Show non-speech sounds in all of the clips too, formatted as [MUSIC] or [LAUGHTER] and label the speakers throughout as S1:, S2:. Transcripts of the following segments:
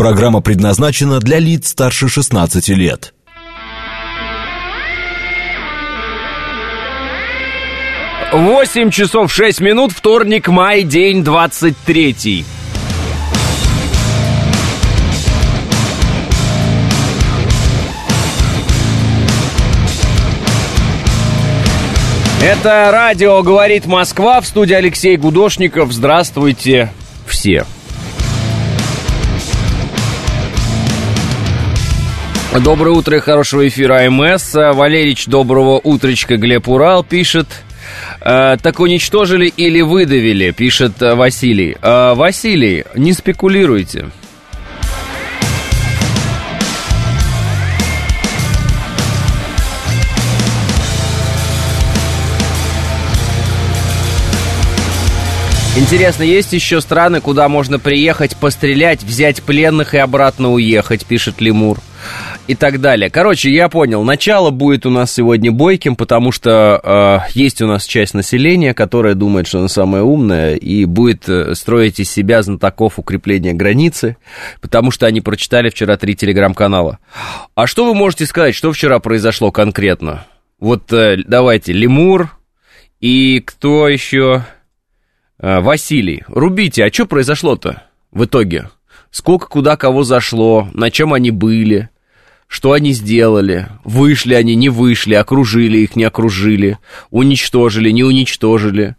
S1: Программа предназначена для лиц старше 16 лет.
S2: Восемь часов шесть минут, вторник, май, день двадцать третий. Это радио «Говорит Москва» в студии Алексей Гудошников. Здравствуйте все. Доброе утро и хорошего эфира АМС. Валерич, доброго утречка. Глеб Урал пишет. «Э, так уничтожили или выдавили, пишет Василий. «Э, Василий, не спекулируйте. Интересно, есть еще страны, куда можно приехать, пострелять, взять пленных и обратно уехать, пишет Лемур. И так далее. Короче, я понял, начало будет у нас сегодня бойким, потому что э, есть у нас часть населения, которая думает, что она самая умная, и будет э, строить из себя знатоков укрепления границы, потому что они прочитали вчера три телеграм-канала. А что вы можете сказать, что вчера произошло конкретно? Вот э, давайте, Лемур и кто еще? Э, Василий, рубите, а что произошло-то в итоге? Сколько куда кого зашло, на чем они были, что они сделали, вышли они, не вышли, окружили их, не окружили, уничтожили, не уничтожили,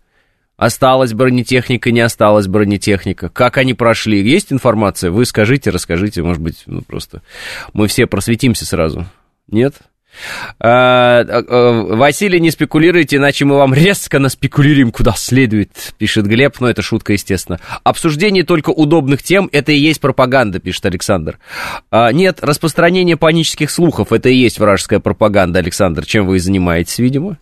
S2: осталась бронетехника, не осталась бронетехника, как они прошли, есть информация? Вы скажите, расскажите, может быть, ну просто мы все просветимся сразу. Нет? А, а, а, Василий, не спекулируйте, иначе мы вам резко наспекулируем куда следует, пишет Глеб, но это шутка, естественно. Обсуждение только удобных тем, это и есть пропаганда, пишет Александр. Нет, распространение панических слухов, это и есть вражеская пропаганда, Александр, чем вы и занимаетесь, видимо.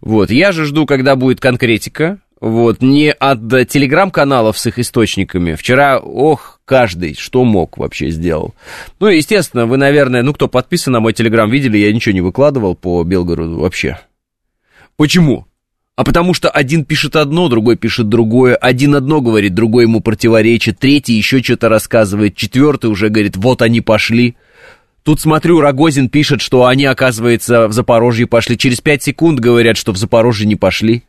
S2: Вот, я же жду, когда будет конкретика, вот, не от телеграм-каналов с их источниками. Вчера, ох, каждый, что мог, вообще сделал. Ну, естественно, вы, наверное, ну, кто подписан на мой телеграм, видели, я ничего не выкладывал по Белгороду вообще. Почему? А потому что один пишет одно, другой пишет другое, один одно говорит, другой ему противоречит, третий еще что-то рассказывает, четвертый уже говорит, вот они пошли. Тут смотрю, Рогозин пишет, что они, оказывается, в Запорожье пошли. Через пять секунд говорят, что в Запорожье не пошли.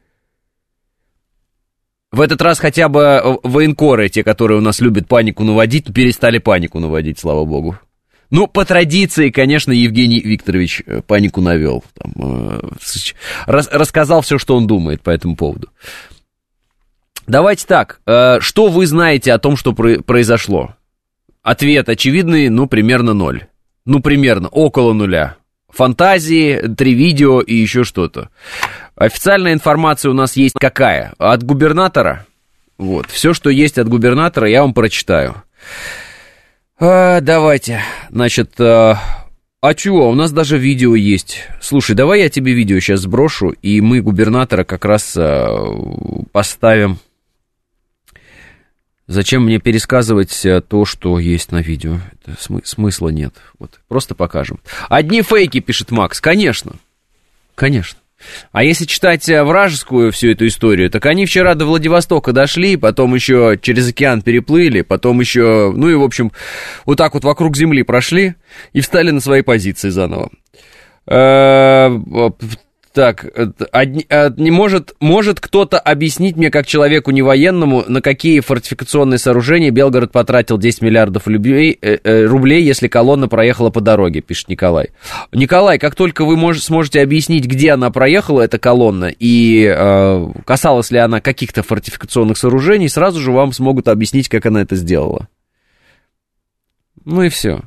S2: В этот раз хотя бы э, военкоры, те, которые у нас любят панику наводить, перестали панику наводить, слава богу. Ну, по традиции, конечно, Евгений Викторович э, панику навел. Там, э, рас, рассказал все, что он думает по этому поводу. Давайте так, э, что вы знаете о том, что про, произошло? Ответ очевидный, ну, примерно ноль. Ну, примерно, около нуля. Фантазии, три видео и еще что-то. Официальная информация у нас есть какая? От губернатора. Вот, все, что есть от губернатора, я вам прочитаю. А, давайте, значит, а, а чего, у нас даже видео есть. Слушай, давай я тебе видео сейчас сброшу, и мы губернатора как раз а, поставим. Зачем мне пересказывать а, то, что есть на видео? Это смы- смысла нет. Вот, просто покажем. Одни фейки, пишет Макс. Конечно. Конечно. А если читать э, вражескую всю эту историю, так они вчера до Владивостока дошли, потом еще через океан переплыли, потом еще, ну и, в общем, вот так вот вокруг Земли прошли и встали на свои позиции заново. Так, одни, не может, может кто-то объяснить мне, как человеку не военному, на какие фортификационные сооружения Белгород потратил 10 миллиардов рублей, э, э, рублей, если колонна проехала по дороге, пишет Николай. Николай, как только вы мож, сможете объяснить, где она проехала, эта колонна, и э, касалась ли она каких-то фортификационных сооружений, сразу же вам смогут объяснить, как она это сделала. Ну и все.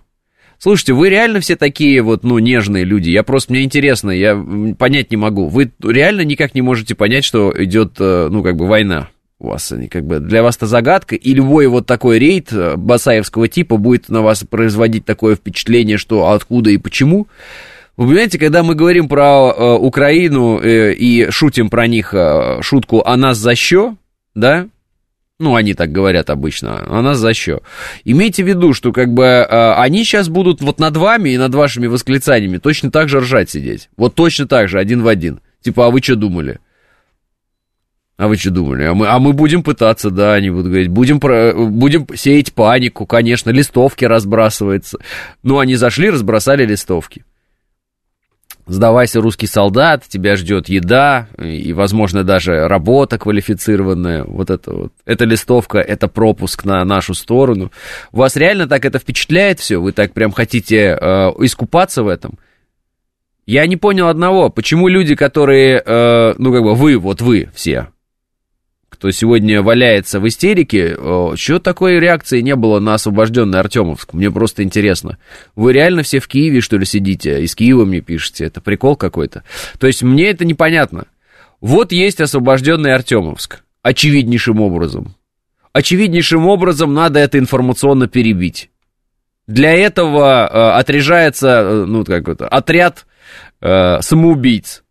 S2: Слушайте, вы реально все такие вот, ну, нежные люди. Я просто, мне интересно, я понять не могу. Вы реально никак не можете понять, что идет, э, ну, как бы война у вас. Они как бы для вас это загадка, и любой вот такой рейд э, басаевского типа будет на вас производить такое впечатление, что откуда и почему. Вы понимаете, когда мы говорим про э, Украину э, и шутим про них э, шутку «а нас за що?», да, ну, они так говорят обычно, а нас за счет. Имейте в виду, что как бы э, они сейчас будут вот над вами и над вашими восклицаниями точно так же ржать сидеть. Вот точно так же, один в один. Типа, а вы что думали? А вы что думали? А мы, а мы будем пытаться, да, они будут говорить, будем, про, будем сеять панику, конечно, листовки разбрасываются. Ну, они зашли, разбросали листовки. Сдавайся, русский солдат, тебя ждет еда и, возможно, даже работа квалифицированная. Вот это вот. Эта листовка, это пропуск на нашу сторону. Вас реально так это впечатляет все? Вы так прям хотите э, искупаться в этом? Я не понял одного, почему люди, которые, э, ну, как бы вы, вот вы все, кто сегодня валяется в истерике, что такой реакции не было на освобожденный Артемовск? Мне просто интересно. Вы реально все в Киеве, что ли, сидите? Из Киева мне пишете? Это прикол какой-то? То есть мне это непонятно. Вот есть освобожденный Артемовск. Очевиднейшим образом. Очевиднейшим образом надо это информационно перебить. Для этого э, отряжается, э, ну, как это, отряд э, самоубийц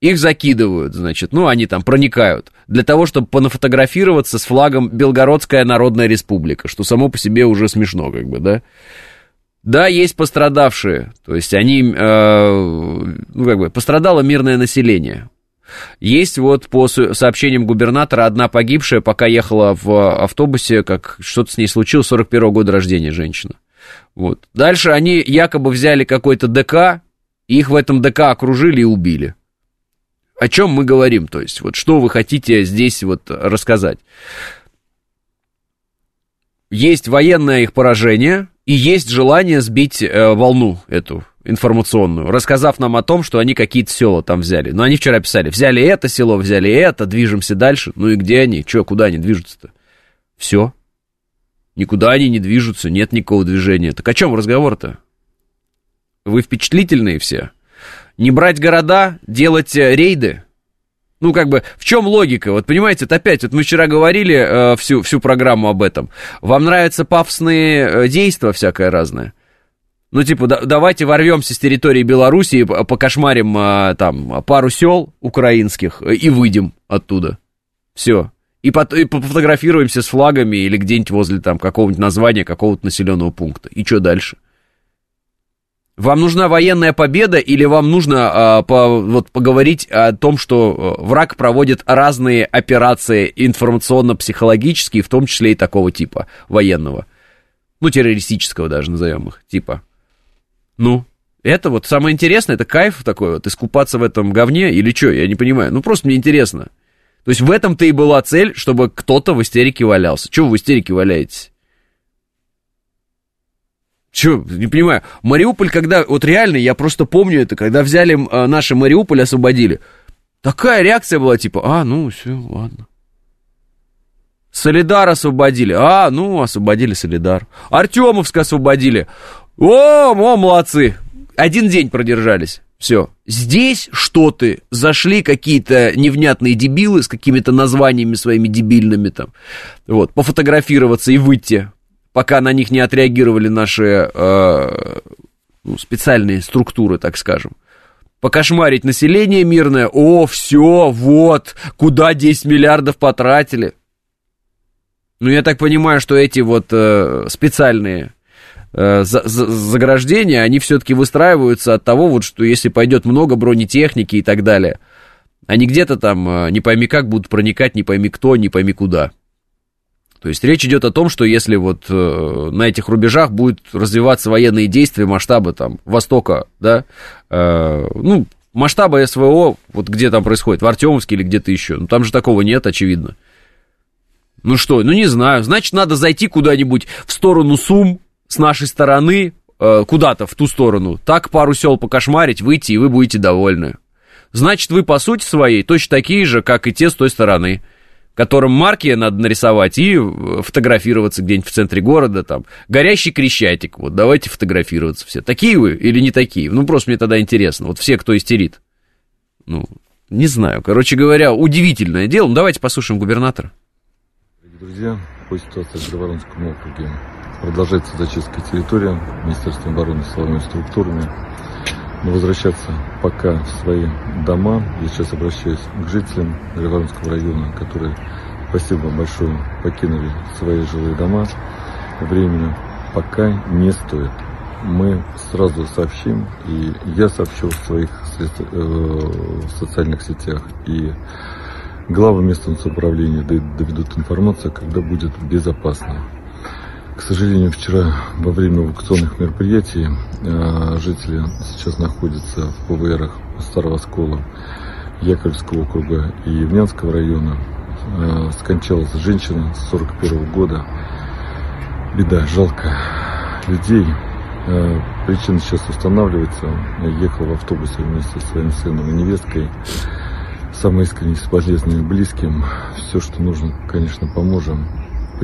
S2: их закидывают, значит, ну, они там проникают, для того, чтобы понафотографироваться с флагом Белгородская Народная Республика, что само по себе уже смешно, как бы, да. Да, есть пострадавшие, то есть они, э, ну, как бы, пострадало мирное население. Есть вот по сообщениям губернатора одна погибшая, пока ехала в автобусе, как что-то с ней случилось, 41 года рождения женщина. Вот. Дальше они якобы взяли какой-то ДК, их в этом ДК окружили и убили о чем мы говорим, то есть вот что вы хотите здесь вот рассказать. Есть военное их поражение и есть желание сбить э, волну эту информационную, рассказав нам о том, что они какие-то села там взяли. Но они вчера писали, взяли это село, взяли это, движемся дальше. Ну и где они? Че, куда они движутся-то? Все. Никуда они не движутся, нет никакого движения. Так о чем разговор-то? Вы впечатлительные все не брать города, делать э, рейды. Ну, как бы, в чем логика? Вот, понимаете, это опять, вот мы вчера говорили э, всю, всю программу об этом. Вам нравятся пафосные э, действия всякое разное? Ну, типа, да, давайте ворвемся с территории Белоруссии, покошмарим э, там пару сел украинских э, и выйдем оттуда. Все. И, по, и пофотографируемся с флагами или где-нибудь возле там какого-нибудь названия какого-то населенного пункта. И что дальше? Вам нужна военная победа или вам нужно а, по, вот, поговорить о том, что э, враг проводит разные операции информационно-психологические, в том числе и такого типа военного? Ну, террористического даже назовем их, типа. Ну, это вот самое интересное, это кайф такой вот, искупаться в этом говне или что, я не понимаю. Ну, просто мне интересно. То есть в этом-то и была цель, чтобы кто-то в истерике валялся. Чего вы в истерике валяетесь? Че, не понимаю. Мариуполь, когда, вот реально, я просто помню это, когда взяли а, наши Мариуполь, освободили. Такая реакция была, типа, а, ну, все, ладно. Солидар освободили. А, ну, освободили Солидар. Артемовск освободили. О, о, молодцы. Один день продержались. Все. Здесь что ты? Зашли какие-то невнятные дебилы с какими-то названиями своими дебильными там. Вот, пофотографироваться и выйти пока на них не отреагировали наши э, ну, специальные структуры, так скажем. Покошмарить население мирное, о, все, вот, куда 10 миллиардов потратили. Ну, я так понимаю, что эти вот э, специальные э, за, за, заграждения, они все-таки выстраиваются от того, вот, что если пойдет много бронетехники и так далее, они где-то там э, не пойми как будут проникать, не пойми кто, не пойми куда. То есть речь идет о том, что если вот э, на этих рубежах будут развиваться военные действия масштаба там Востока, да, э, ну, масштаба СВО, вот где там происходит, в Артемовске или где-то еще, ну, там же такого нет, очевидно. Ну что, ну не знаю, значит, надо зайти куда-нибудь в сторону Сум с нашей стороны, э, куда-то в ту сторону, так пару сел покошмарить, выйти, и вы будете довольны. Значит, вы по сути своей точно такие же, как и те с той стороны которым марки надо нарисовать и фотографироваться где-нибудь в центре города, там, горящий крещатик, вот, давайте фотографироваться все. Такие вы или не такие? Ну, просто мне тогда интересно, вот все, кто истерит. Ну, не знаю, короче говоря, удивительное дело. Ну, давайте послушаем губернатора.
S3: Друзья, по ситуации в Гроворонском округе продолжается зачистка территории Министерством обороны силовыми структурами возвращаться пока в свои дома. Я сейчас обращаюсь к жителям Григоровского района, которые, спасибо большое, покинули свои жилые дома. Временно пока не стоит. Мы сразу сообщим, и я сообщу в своих э, социальных сетях, и Главы местного самоуправления доведут информацию, когда будет безопасно. К сожалению, вчера во время эвакуационных мероприятий э, жители сейчас находятся в ПВРах Старого Скола, Яковлевского округа и Евнянского района. Э, скончалась женщина с 41 года. Беда, жалко людей. Э, причина сейчас устанавливается. Ехал в автобусе вместе со своим сыном и невесткой. Самое искреннее соболезнование близким. Все, что нужно, конечно, поможем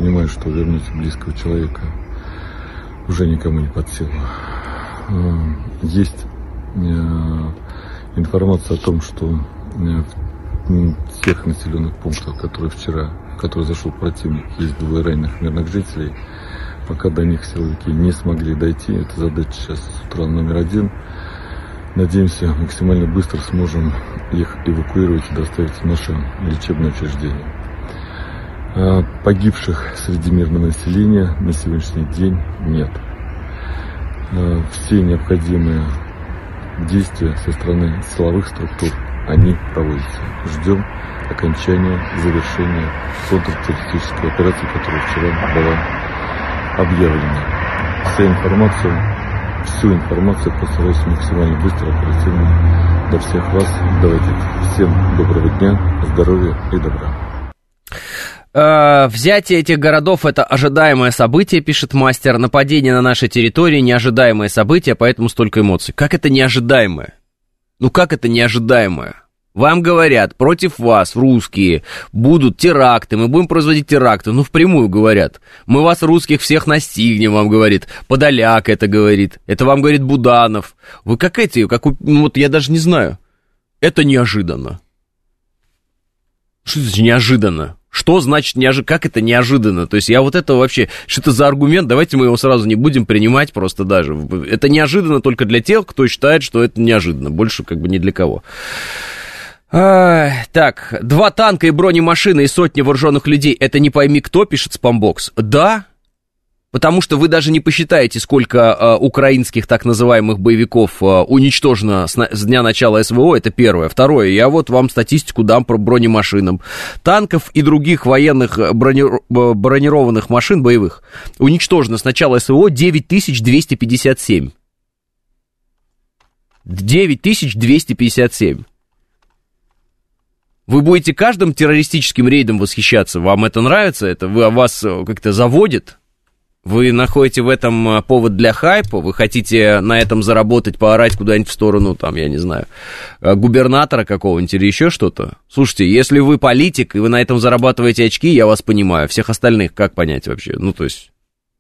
S3: понимаю, что вернуть близкого человека уже никому не под силу. А, есть э, информация о том, что э, в тех населенных пунктах, которые вчера, в которые зашел противник, есть двое раненых мирных жителей. Пока до них силовики не смогли дойти, это задача сейчас с утра номер один. Надеемся, максимально быстро сможем их эвакуировать и доставить в наше лечебное учреждение. А погибших среди мирного населения на сегодняшний день нет. А все необходимые действия со стороны силовых структур, они проводятся. Ждем окончания, завершения контртеррористической операции, которая вчера была объявлена. Вся информация, всю информацию постараюсь максимально быстро, оперативно до всех вас доводить. Всем доброго дня, здоровья и добра.
S2: Э, взятие этих городов это ожидаемое событие, пишет мастер. Нападение на нашей территории неожидаемое событие, поэтому столько эмоций. Как это неожидаемое? Ну как это неожидаемое? Вам говорят, против вас, русские, будут теракты, мы будем производить теракты. Ну, впрямую говорят. Мы вас, русских, всех настигнем, вам говорит. Подоляк это говорит. Это вам говорит Буданов. Вы как эти, как, ну, вот я даже не знаю. Это неожиданно. Что это неожиданно? Что значит неожиданно? Как это неожиданно? То есть я вот это вообще... Что это за аргумент? Давайте мы его сразу не будем принимать просто даже. Это неожиданно только для тех, кто считает, что это неожиданно. Больше как бы не для кого. Так, два танка и бронемашины и сотни вооруженных людей. Это не пойми кто, пишет спамбокс. Да, Потому что вы даже не посчитаете, сколько э, украинских так называемых боевиков э, уничтожено с, на, с дня начала СВО, это первое. Второе, я вот вам статистику дам про бронемашинам. Танков и других военных брони, бронированных машин боевых уничтожено с начала СВО 9257. 9257. Вы будете каждым террористическим рейдом восхищаться? Вам это нравится? Это вас э, как-то заводит? Вы находите в этом а, повод для хайпа, вы хотите на этом заработать, поорать куда-нибудь в сторону, там, я не знаю, а, губернатора какого-нибудь или еще что-то. Слушайте, если вы политик, и вы на этом зарабатываете очки, я вас понимаю. Всех остальных как понять вообще? Ну, то есть,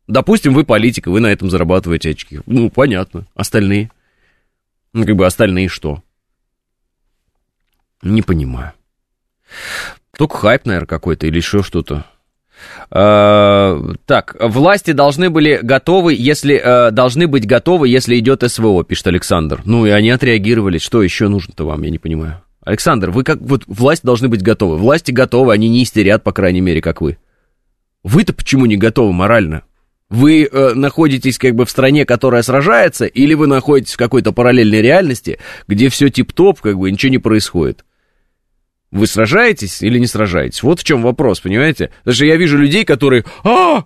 S2: допустим, вы политик, и вы на этом зарабатываете очки. Ну, понятно. Остальные? Ну, как бы остальные что? Не понимаю. Только хайп, наверное, какой-то или еще что-то. Э, так, власти должны были готовы, если э, должны быть готовы, если идет СВО, пишет Александр. Ну и они отреагировали. Что еще нужно-то вам, я не понимаю. Александр, вы как вот власти должны быть готовы. Власти готовы, они не истерят, по крайней мере, как вы. Вы-то почему не готовы морально? Вы э, находитесь как бы в стране, которая сражается, или вы находитесь в какой-то параллельной реальности, где все тип-топ, как бы ничего не происходит? Вы сражаетесь или не сражаетесь? Вот в чем вопрос, понимаете? Даже я вижу людей, которые... А!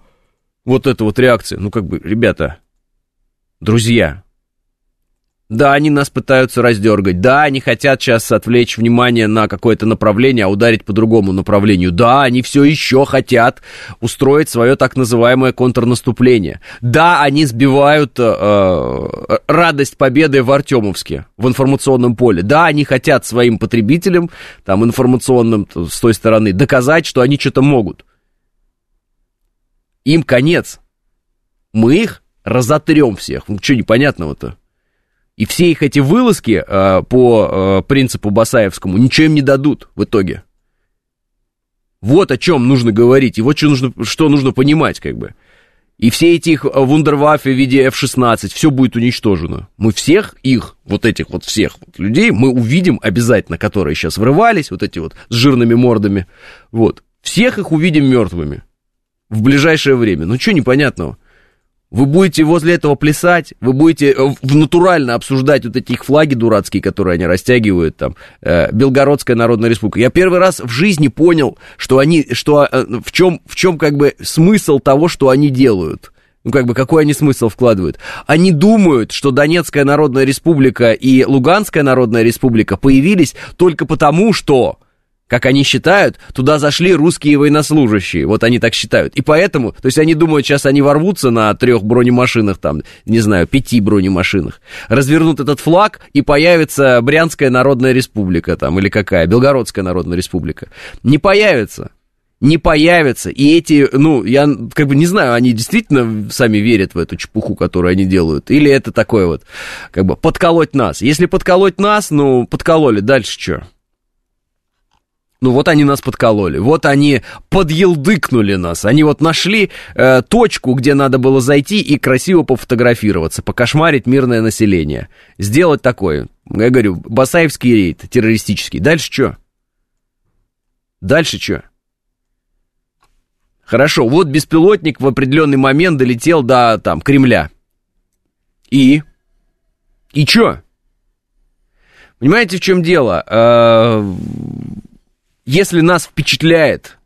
S2: Вот это вот реакция. Ну, как бы, ребята, друзья, да, они нас пытаются раздергать. Да, они хотят сейчас отвлечь внимание на какое-то направление, а ударить по другому направлению. Да, они все еще хотят устроить свое так называемое контрнаступление. Да, они сбивают э, э, радость победы в Артемовске, в информационном поле. Да, они хотят своим потребителям, там, информационным с той стороны, доказать, что они что-то могут. Им конец. Мы их разотрем всех. Ну, что непонятного-то? И все их эти вылазки э, по э, принципу Басаевскому ничем не дадут в итоге. Вот о чем нужно говорить, и вот что нужно, что нужно понимать, как бы. И все эти их вундерваффе в виде F-16, все будет уничтожено. Мы всех их, вот этих вот всех вот людей, мы увидим обязательно, которые сейчас врывались, вот эти вот с жирными мордами, вот. Всех их увидим мертвыми в ближайшее время. Ну, что непонятного? Вы будете возле этого плясать, вы будете э, в натурально обсуждать вот эти их флаги дурацкие, которые они растягивают, там, э, Белгородская Народная Республика. Я первый раз в жизни понял, что они, что, э, в чем, в чем как бы смысл того, что они делают. Ну, как бы, какой они смысл вкладывают? Они думают, что Донецкая Народная Республика и Луганская Народная Республика появились только потому, что как они считают, туда зашли русские военнослужащие. Вот они так считают. И поэтому, то есть они думают, сейчас они ворвутся на трех бронемашинах, там, не знаю, пяти бронемашинах, развернут этот флаг, и появится Брянская Народная Республика, там, или какая, Белгородская Народная Республика. Не появится не появятся. И эти, ну, я как бы не знаю, они действительно сами верят в эту чепуху, которую они делают, или это такое вот, как бы, подколоть нас. Если подколоть нас, ну, подкололи, дальше что? Ну вот они нас подкололи, вот они подъелдыкнули нас, они вот нашли э, точку, где надо было зайти и красиво пофотографироваться, покошмарить мирное население. Сделать такое, я говорю, Басаевский рейд террористический. Дальше что? Дальше что? Хорошо, вот беспилотник в определенный момент долетел до там Кремля. И? И чё? Понимаете, в чем дело? Если нас впечатляет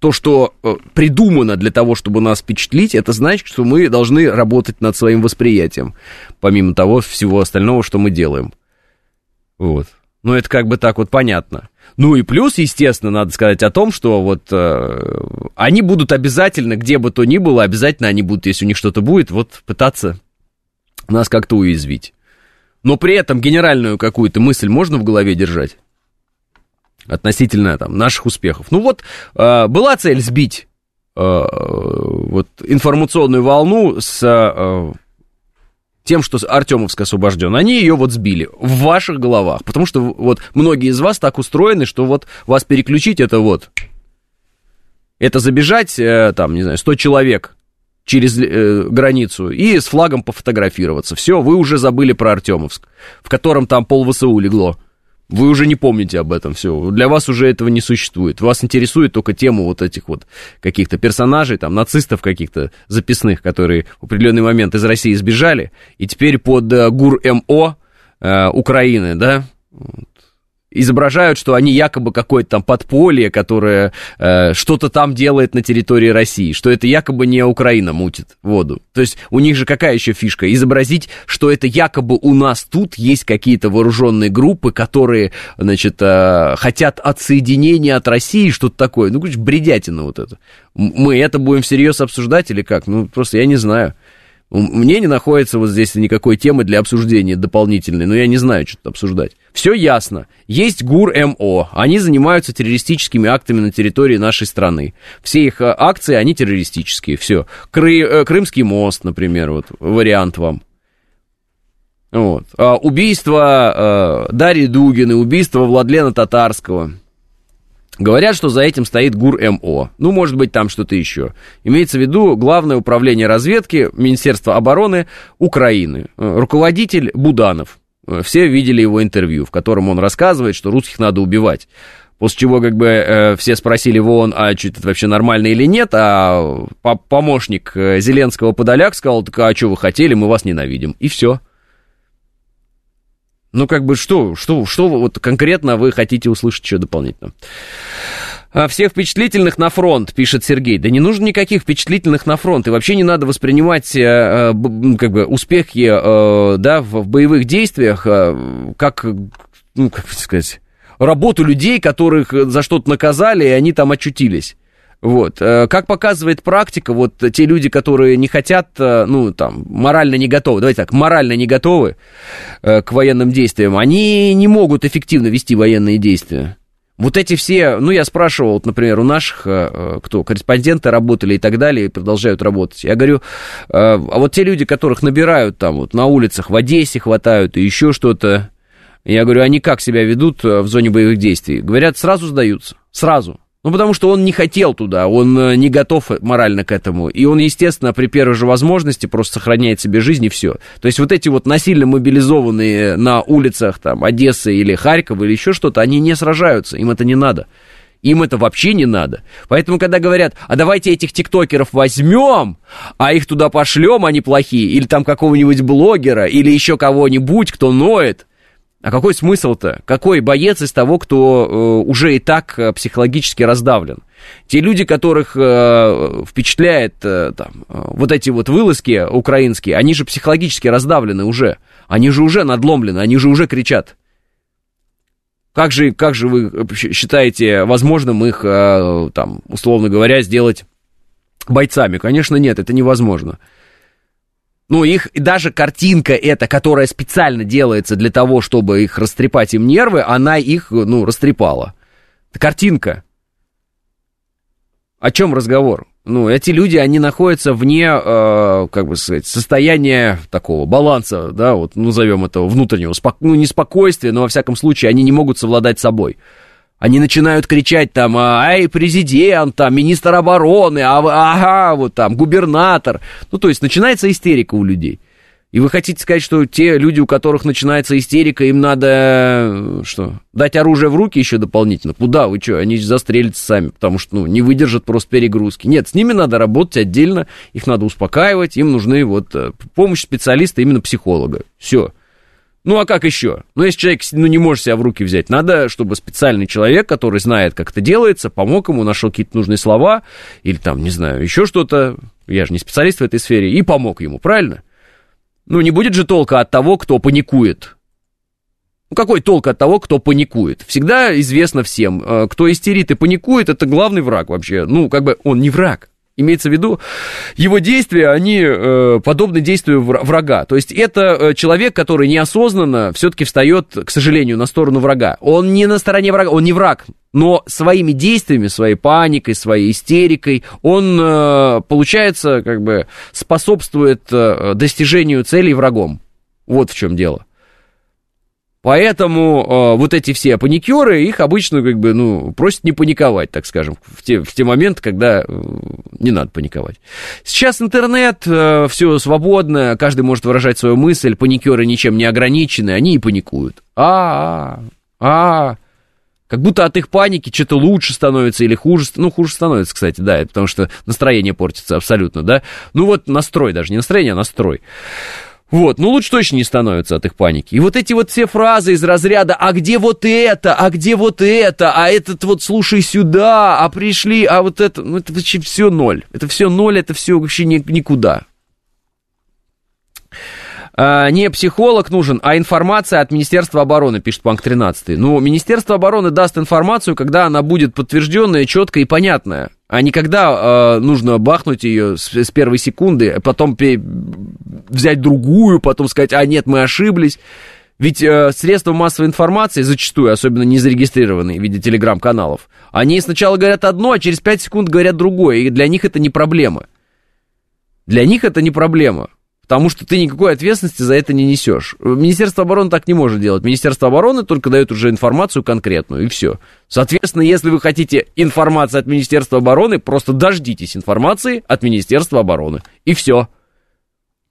S2: то, что э, придумано для того, чтобы нас впечатлить, это значит, что мы должны работать над своим восприятием, помимо того всего остального, что мы делаем. Вот. Ну, это как бы так вот понятно. Ну и плюс, естественно, надо сказать о том, что вот э, они будут обязательно, где бы то ни было, обязательно они будут, если у них что-то будет, вот пытаться нас как-то уязвить. Но при этом генеральную какую-то мысль можно в голове держать? Относительно там, наших успехов. Ну вот, э, была цель сбить э, вот, информационную волну с э, тем, что Артемовск освобожден. Они ее вот сбили в ваших головах. Потому что вот многие из вас так устроены, что вот вас переключить это вот... Это забежать, там, не знаю, 100 человек через э, границу и с флагом пофотографироваться. Все, вы уже забыли про Артемовск, в котором там пол ВСУ легло. Вы уже не помните об этом все. Для вас уже этого не существует. Вас интересует только тема вот этих вот каких-то персонажей, там, нацистов каких-то записных, которые в определенный момент из России сбежали, и теперь под э, ГУР-МО э, Украины, да, изображают, что они якобы какое-то там подполье, которое э, что-то там делает на территории России, что это якобы не Украина мутит воду. То есть у них же какая еще фишка? Изобразить, что это якобы у нас тут есть какие-то вооруженные группы, которые, значит, э, хотят отсоединения от России, что-то такое. Ну, короче, бредятина вот это. Мы это будем всерьез обсуждать или как? Ну, просто я не знаю. Мне не находится вот здесь никакой темы для обсуждения дополнительной, но я не знаю, что тут обсуждать. Все ясно. Есть ГУР-МО. Они занимаются террористическими актами на территории нашей страны. Все их э, акции, они террористические. Все. Кры, э, Крымский мост, например, вот вариант вам. Вот. А, убийство э, Дарьи Дугины, убийство Владлена Татарского – Говорят, что за этим стоит ГУР-МО. Ну, может быть, там что-то еще. Имеется в виду Главное управление разведки Министерства обороны Украины. Э, руководитель Буданов. Э, все видели его интервью, в котором он рассказывает, что русских надо убивать. После чего, как бы, э, все спросили в ООН, а что это вообще нормально или нет, а помощник Зеленского Подоляк сказал, так а что вы хотели, мы вас ненавидим. И все. Ну, как бы, что, что, что вот конкретно вы хотите услышать еще дополнительно? А всех впечатлительных на фронт, пишет Сергей. Да не нужно никаких впечатлительных на фронт. И вообще не надо воспринимать э, э, как бы, успехи э, да, в, боевых действиях как, ну, как сказать, работу людей, которых за что-то наказали, и они там очутились. Вот. Э, как показывает практика, вот те люди, которые не хотят, э, ну, там, морально не готовы, давайте так, морально не готовы э, к военным действиям, они не могут эффективно вести военные действия. Вот эти все, ну, я спрашивал, вот, например, у наших, кто, корреспонденты работали и так далее, и продолжают работать. Я говорю, а вот те люди, которых набирают там вот на улицах, в Одессе хватают и еще что-то, я говорю, они как себя ведут в зоне боевых действий? Говорят, сразу сдаются, сразу. Ну, потому что он не хотел туда, он э, не готов морально к этому. И он, естественно, при первой же возможности просто сохраняет себе жизнь и все. То есть вот эти вот насильно мобилизованные на улицах там Одессы или Харькова или еще что-то, они не сражаются, им это не надо. Им это вообще не надо. Поэтому, когда говорят, а давайте этих тиктокеров возьмем, а их туда пошлем, они плохие, или там какого-нибудь блогера, или еще кого-нибудь, кто ноет, а какой смысл-то? Какой боец из того, кто э, уже и так э, психологически раздавлен? Те люди, которых э, впечатляет э, там, э, вот эти вот вылазки украинские, они же психологически раздавлены уже. Они же уже надломлены, они же уже кричат. Как же, как же вы считаете возможным их, э, там, условно говоря, сделать бойцами? Конечно, нет, это невозможно. Ну, их даже картинка эта, которая специально делается для того, чтобы их растрепать им нервы, она их, ну, растрепала. Это картинка. О чем разговор? Ну, эти люди, они находятся вне, э, как бы сказать, состояния такого баланса, да, вот, назовем это внутреннего, спок... ну, не спокойствия, но, во всяком случае, они не могут совладать собой. Они начинают кричать там, ай, президент, там, министр обороны, а, ага, вот там, губернатор. Ну, то есть начинается истерика у людей. И вы хотите сказать, что те люди, у которых начинается истерика, им надо, что, дать оружие в руки еще дополнительно? Куда? Вы что, они застрелятся сами, потому что, ну, не выдержат просто перегрузки. Нет, с ними надо работать отдельно, их надо успокаивать, им нужны вот э, помощь специалиста, именно психолога. Все. Ну, а как еще? Ну, если человек ну, не может себя в руки взять, надо, чтобы специальный человек, который знает, как это делается, помог ему, нашел какие-то нужные слова, или там, не знаю, еще что-то, я же не специалист в этой сфере, и помог ему, правильно? Ну, не будет же толка от того, кто паникует. Ну, какой толк от того, кто паникует? Всегда известно всем, э, кто истерит и паникует, это главный враг вообще. Ну, как бы он не враг, Имеется в виду, его действия, они э, подобны действию врага. То есть это э, человек, который неосознанно все-таки встает, к сожалению, на сторону врага. Он не на стороне врага, он не враг, но своими действиями, своей паникой, своей истерикой, он, э, получается, как бы способствует э, достижению целей врагом. Вот в чем дело. Поэтому э, вот эти все паникеры, их обычно как бы, ну, просят не паниковать, так скажем, в те, в те моменты, когда э, не надо паниковать. Сейчас интернет, э, все свободно, каждый может выражать свою мысль, паникеры ничем не ограничены, они и паникуют. А, а, а, как будто от их паники что-то лучше становится или хуже, ну, хуже становится, кстати, да, потому что настроение портится абсолютно, да. Ну вот настрой даже, не настроение, а настрой. Вот, ну лучше точно не становится от их паники. И вот эти вот все фразы из разряда «А где вот это? А где вот это? А этот вот слушай сюда? А пришли? А вот это?» Ну это вообще все ноль. Это все ноль, это все вообще ни, никуда. А, не психолог нужен, а информация от Министерства обороны, пишет Панк 13. Ну, Министерство обороны даст информацию, когда она будет подтвержденная, четкая и понятная а не когда э, нужно бахнуть ее с, с первой секунды, а потом пе- взять другую, потом сказать, а нет, мы ошиблись. Ведь э, средства массовой информации, зачастую, особенно не зарегистрированные в виде телеграм-каналов, они сначала говорят одно, а через 5 секунд говорят другое, и для них это не проблема. Для них это не проблема. Потому что ты никакой ответственности за это не несешь. Министерство обороны так не может делать. Министерство обороны только дает уже информацию конкретную, и все. Соответственно, если вы хотите информации от Министерства обороны, просто дождитесь информации от Министерства обороны. И все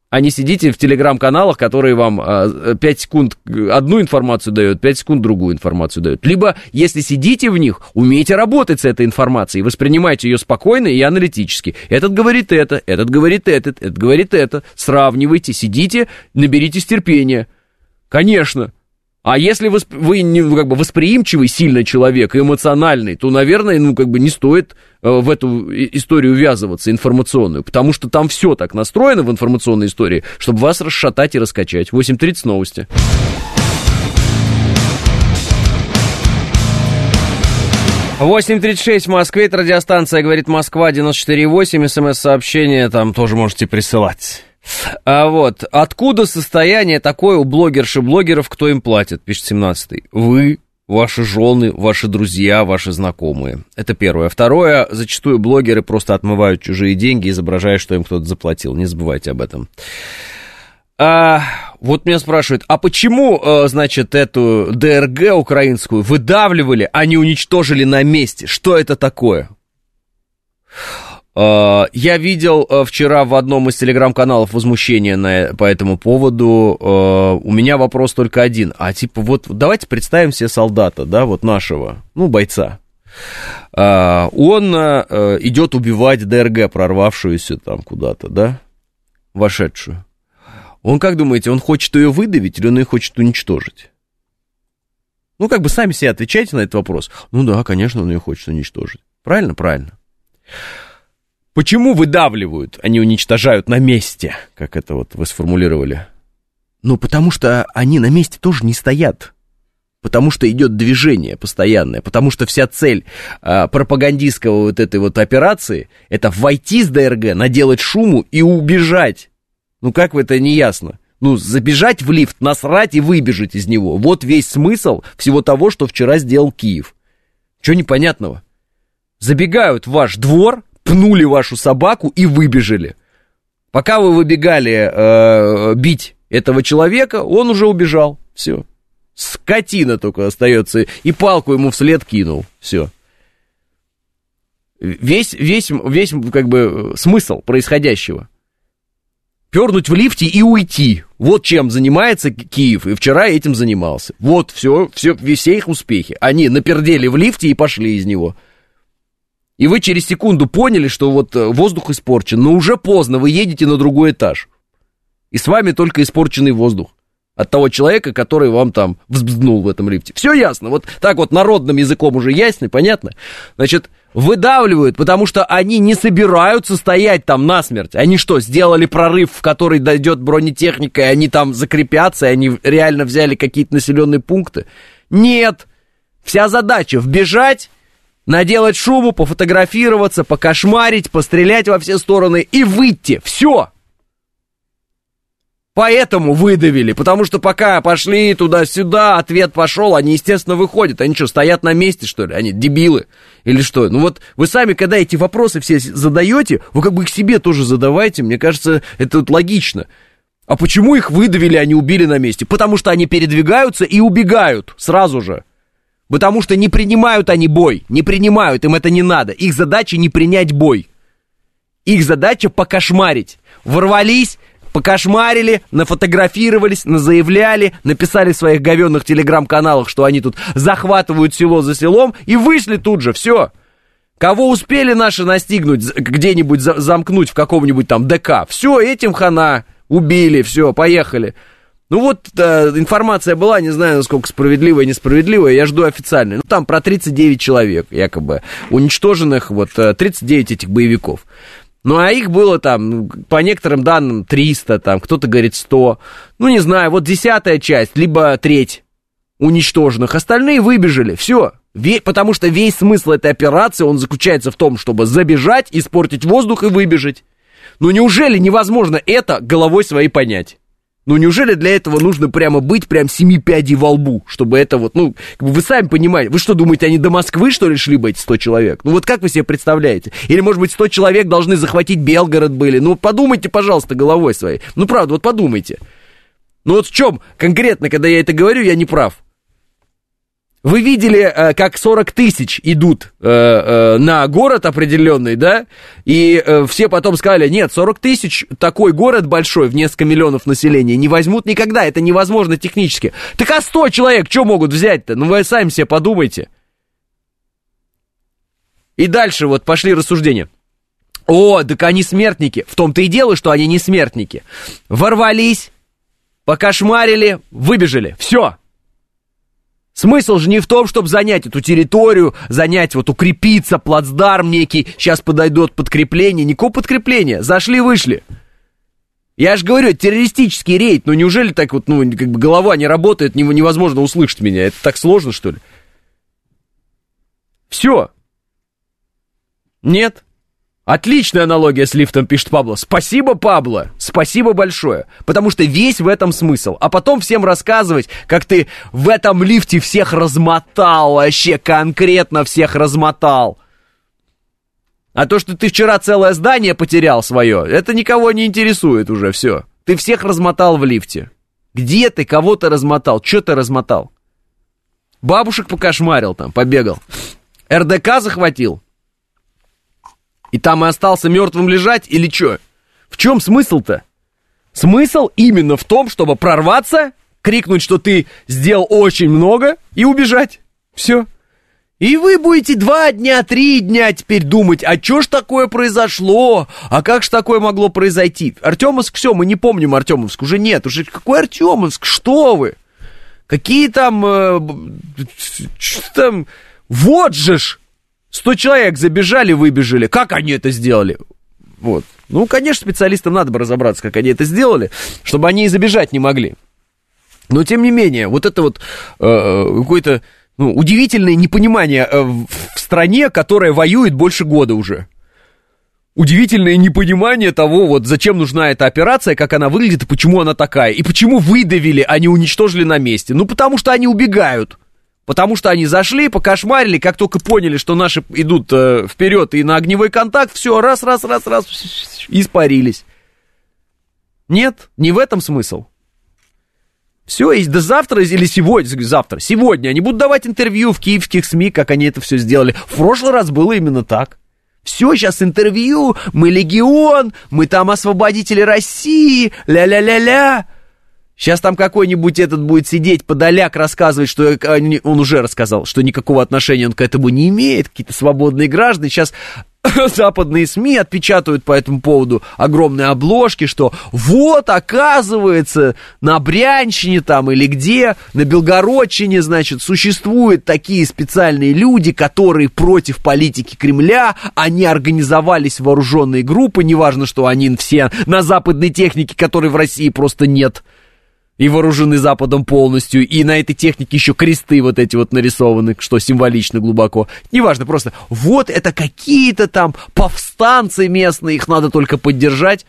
S2: а не сидите в телеграм-каналах, которые вам а, 5 секунд одну информацию дают, 5 секунд другую информацию дают. Либо, если сидите в них, умейте работать с этой информацией, воспринимайте ее спокойно и аналитически. Этот говорит это, этот говорит это, этот говорит это. Сравнивайте, сидите, наберитесь терпения. Конечно. А если вы, вы не, ну, как бы восприимчивый сильно человек, эмоциональный, то, наверное, ну, как бы не стоит э, в эту историю ввязываться, информационную, потому что там все так настроено в информационной истории, чтобы вас расшатать и раскачать. 8.30 новости. Восемь тридцать шесть в Москве, это радиостанция «Говорит Москва» 94.8, смс-сообщение там тоже можете присылать. А вот, откуда состояние такое у блогерши блогеров, кто им платит, пишет 17-й. Вы, ваши жены, ваши друзья, ваши знакомые. Это первое. Второе, зачастую блогеры просто отмывают чужие деньги, изображая, что им кто-то заплатил. Не забывайте об этом. А, вот меня спрашивают, а почему, э, значит, эту ДРГ украинскую выдавливали, а не уничтожили на месте? Что это такое? Э, я видел э, вчера в одном из телеграм-каналов возмущение на, по этому поводу. Э, у меня вопрос только один. А типа вот давайте представим себе солдата, да, вот нашего, ну, бойца. Он идет убивать ДРГ, прорвавшуюся там куда-то, да, вошедшую. Он, как думаете, он хочет ее выдавить или он ее хочет уничтожить? Ну, как бы сами себе отвечайте на этот вопрос. Ну да, конечно, он ее хочет уничтожить. Правильно? Правильно. Почему выдавливают, а не уничтожают на месте, как это вот вы сформулировали? Ну, потому что они на месте тоже не стоят. Потому что идет движение постоянное, потому что вся цель а, пропагандистского вот этой вот операции это войти с ДРГ, наделать шуму и убежать. Ну как в это не ясно? Ну, забежать в лифт, насрать и выбежать из него. Вот весь смысл всего того, что вчера сделал Киев. Чего непонятного? Забегают в ваш двор, пнули вашу собаку и выбежали. Пока вы выбегали э, бить этого человека, он уже убежал. Все. Скотина только остается. И палку ему вслед кинул. Все. Весь, весь, весь, как бы, смысл происходящего. Пернуть в лифте и уйти. Вот чем занимается Киев. И вчера этим занимался. Вот все, все, все их успехи. Они напердели в лифте и пошли из него. И вы через секунду поняли, что вот э, воздух испорчен. Но уже поздно, вы едете на другой этаж. И с вами только испорченный воздух от того человека, который вам там взбзнул в этом лифте. Все ясно, вот так вот народным языком уже ясно, понятно? Значит, выдавливают, потому что они не собираются стоять там насмерть. Они что, сделали прорыв, в который дойдет бронетехника, и они там закрепятся, и они реально взяли какие-то населенные пункты? Нет. Вся задача вбежать, наделать шуму, пофотографироваться, покошмарить, пострелять во все стороны и выйти. Все. Поэтому выдавили, потому что пока пошли туда-сюда, ответ пошел, они, естественно, выходят. Они что, стоят на месте, что ли? Они дебилы? Или что? Ну вот вы сами, когда эти вопросы все задаете, вы как бы их себе тоже задавайте. Мне кажется, это вот логично. А почему их выдавили, а не убили на месте? Потому что они передвигаются и убегают сразу же. Потому что не принимают они бой. Не принимают, им это не надо. Их задача не принять бой. Их задача покошмарить. Ворвались, покошмарили, нафотографировались, назаявляли, написали в своих говенных телеграм-каналах, что они тут захватывают село за селом и вышли тут же, все. Кого успели наши настигнуть, где-нибудь замкнуть в каком-нибудь там ДК, все, этим хана, убили, все, поехали. Ну вот э, информация была, не знаю, насколько справедливая несправедливая, я жду официальной. Ну там про 39 человек, якобы, уничтоженных, вот 39 э, этих боевиков. Ну, а их было там, ну, по некоторым данным, 300, там, кто-то говорит 100. Ну, не знаю, вот десятая часть, либо треть уничтоженных. Остальные выбежали, все. Потому что весь смысл этой операции, он заключается в том, чтобы забежать, испортить воздух и выбежать. Ну, неужели невозможно это головой своей понять? Ну, неужели для этого нужно прямо быть прям семи пядей во лбу, чтобы это вот, ну, вы сами понимаете, вы что думаете, они до Москвы, что ли, шли бы эти 100 человек? Ну, вот как вы себе представляете? Или, может быть, 100 человек должны захватить Белгород были? Ну, подумайте, пожалуйста, головой своей. Ну, правда, вот подумайте. Ну, вот в чем конкретно, когда я это говорю, я не прав. Вы видели, э, как 40 тысяч идут э, э, на город определенный, да? И все потом сказали, нет, 40 тысяч, такой город большой, в несколько миллионов населения, не возьмут никогда, это невозможно технически. Так а 100 человек что могут взять-то? Ну вы сами себе подумайте. И дальше вот пошли рассуждения. О, так они смертники. В том-то и дело, что они не смертники. Ворвались, покошмарили, выбежали. Все. Смысл же не в том, чтобы занять эту территорию, занять, вот укрепиться, плацдарм некий, сейчас подойдут подкрепление. Никакого подкрепления, зашли-вышли. Я же говорю, террористический рейд, ну неужели так вот, ну, как бы голова не работает, невозможно услышать меня, это так сложно, что ли? Все. Нет. Отличная аналогия с лифтом, пишет Пабло. Спасибо, Пабло. Спасибо большое. Потому что весь в этом смысл. А потом всем рассказывать, как ты в этом лифте всех размотал. Вообще конкретно всех размотал. А то, что ты вчера целое здание потерял свое, это никого не интересует уже все. Ты всех размотал в лифте. Где ты кого-то размотал? Что ты размотал? Бабушек покошмарил там, побегал. РДК захватил? И там и остался мертвым лежать или что? В чем смысл-то? Смысл именно в том, чтобы прорваться, крикнуть, что ты сделал очень много и убежать. Все. И вы будете два дня, три дня теперь думать, а что ж такое произошло? А как ж такое могло произойти? Артемовск, все, мы не помним Артемовск, уже нет, уже какой Артемовск, что вы? Какие там, э, там, вот же ж, сто человек забежали, выбежали, как они это сделали? Вот. Ну, конечно, специалистам надо бы разобраться, как они это сделали, чтобы они и забежать не могли. Но, тем не менее, вот это вот э, какой-то ну, удивительное непонимание э, в стране, которая воюет больше года уже. Удивительное непонимание того, вот зачем нужна эта операция, как она выглядит и почему она такая. И почему выдавили, а не уничтожили на месте. Ну, потому что они убегают. Потому что они зашли, покошмарили, как только поняли, что наши идут э, вперед и на огневой контакт, все, раз, раз, раз, раз, испарились. Нет, не в этом смысл. Все, и до завтра или сегодня, завтра, сегодня они будут давать интервью в киевских СМИ, как они это все сделали. В прошлый раз было именно так. Все, сейчас интервью, мы легион, мы там освободители России, ля-ля-ля-ля. Сейчас там какой-нибудь этот будет сидеть подоляк, рассказывать, что он уже рассказал, что никакого отношения он к этому не имеет, какие-то свободные граждане. Сейчас [COUGHS] западные СМИ отпечатают по этому поводу огромные обложки, что вот, оказывается, на Брянщине там или где, на Белгородчине, значит, существуют такие специальные люди, которые против политики Кремля, они организовались в вооруженные группы, неважно, что они все на западной технике, которой в России просто нет и вооружены Западом полностью, и на этой технике еще кресты вот эти вот нарисованы, что символично глубоко. Неважно, просто вот это какие-то там повстанцы местные, их надо только поддержать.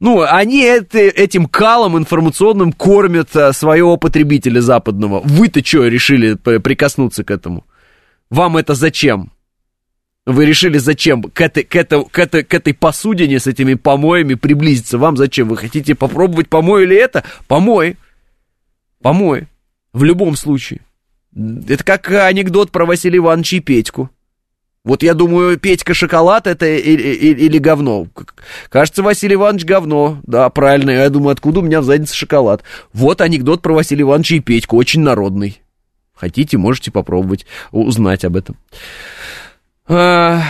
S2: Ну, они это, этим калом информационным кормят а, своего потребителя западного. Вы-то что решили прикоснуться к этому? Вам это зачем? Вы решили зачем к этой, к, этой, к, этой, к этой посудине с этими помоями приблизиться? Вам зачем? Вы хотите попробовать помой или это? Помой. Помой. В любом случае. Это как анекдот про Василия Ивановича и Петьку. Вот я думаю, Петька шоколад это или, или, или говно. Кажется, Василий Иванович говно. Да, правильно. Я думаю, откуда у меня в заднице шоколад. Вот анекдот про Василия Ивановича и Петьку. Очень народный. Хотите, можете попробовать узнать об этом. А,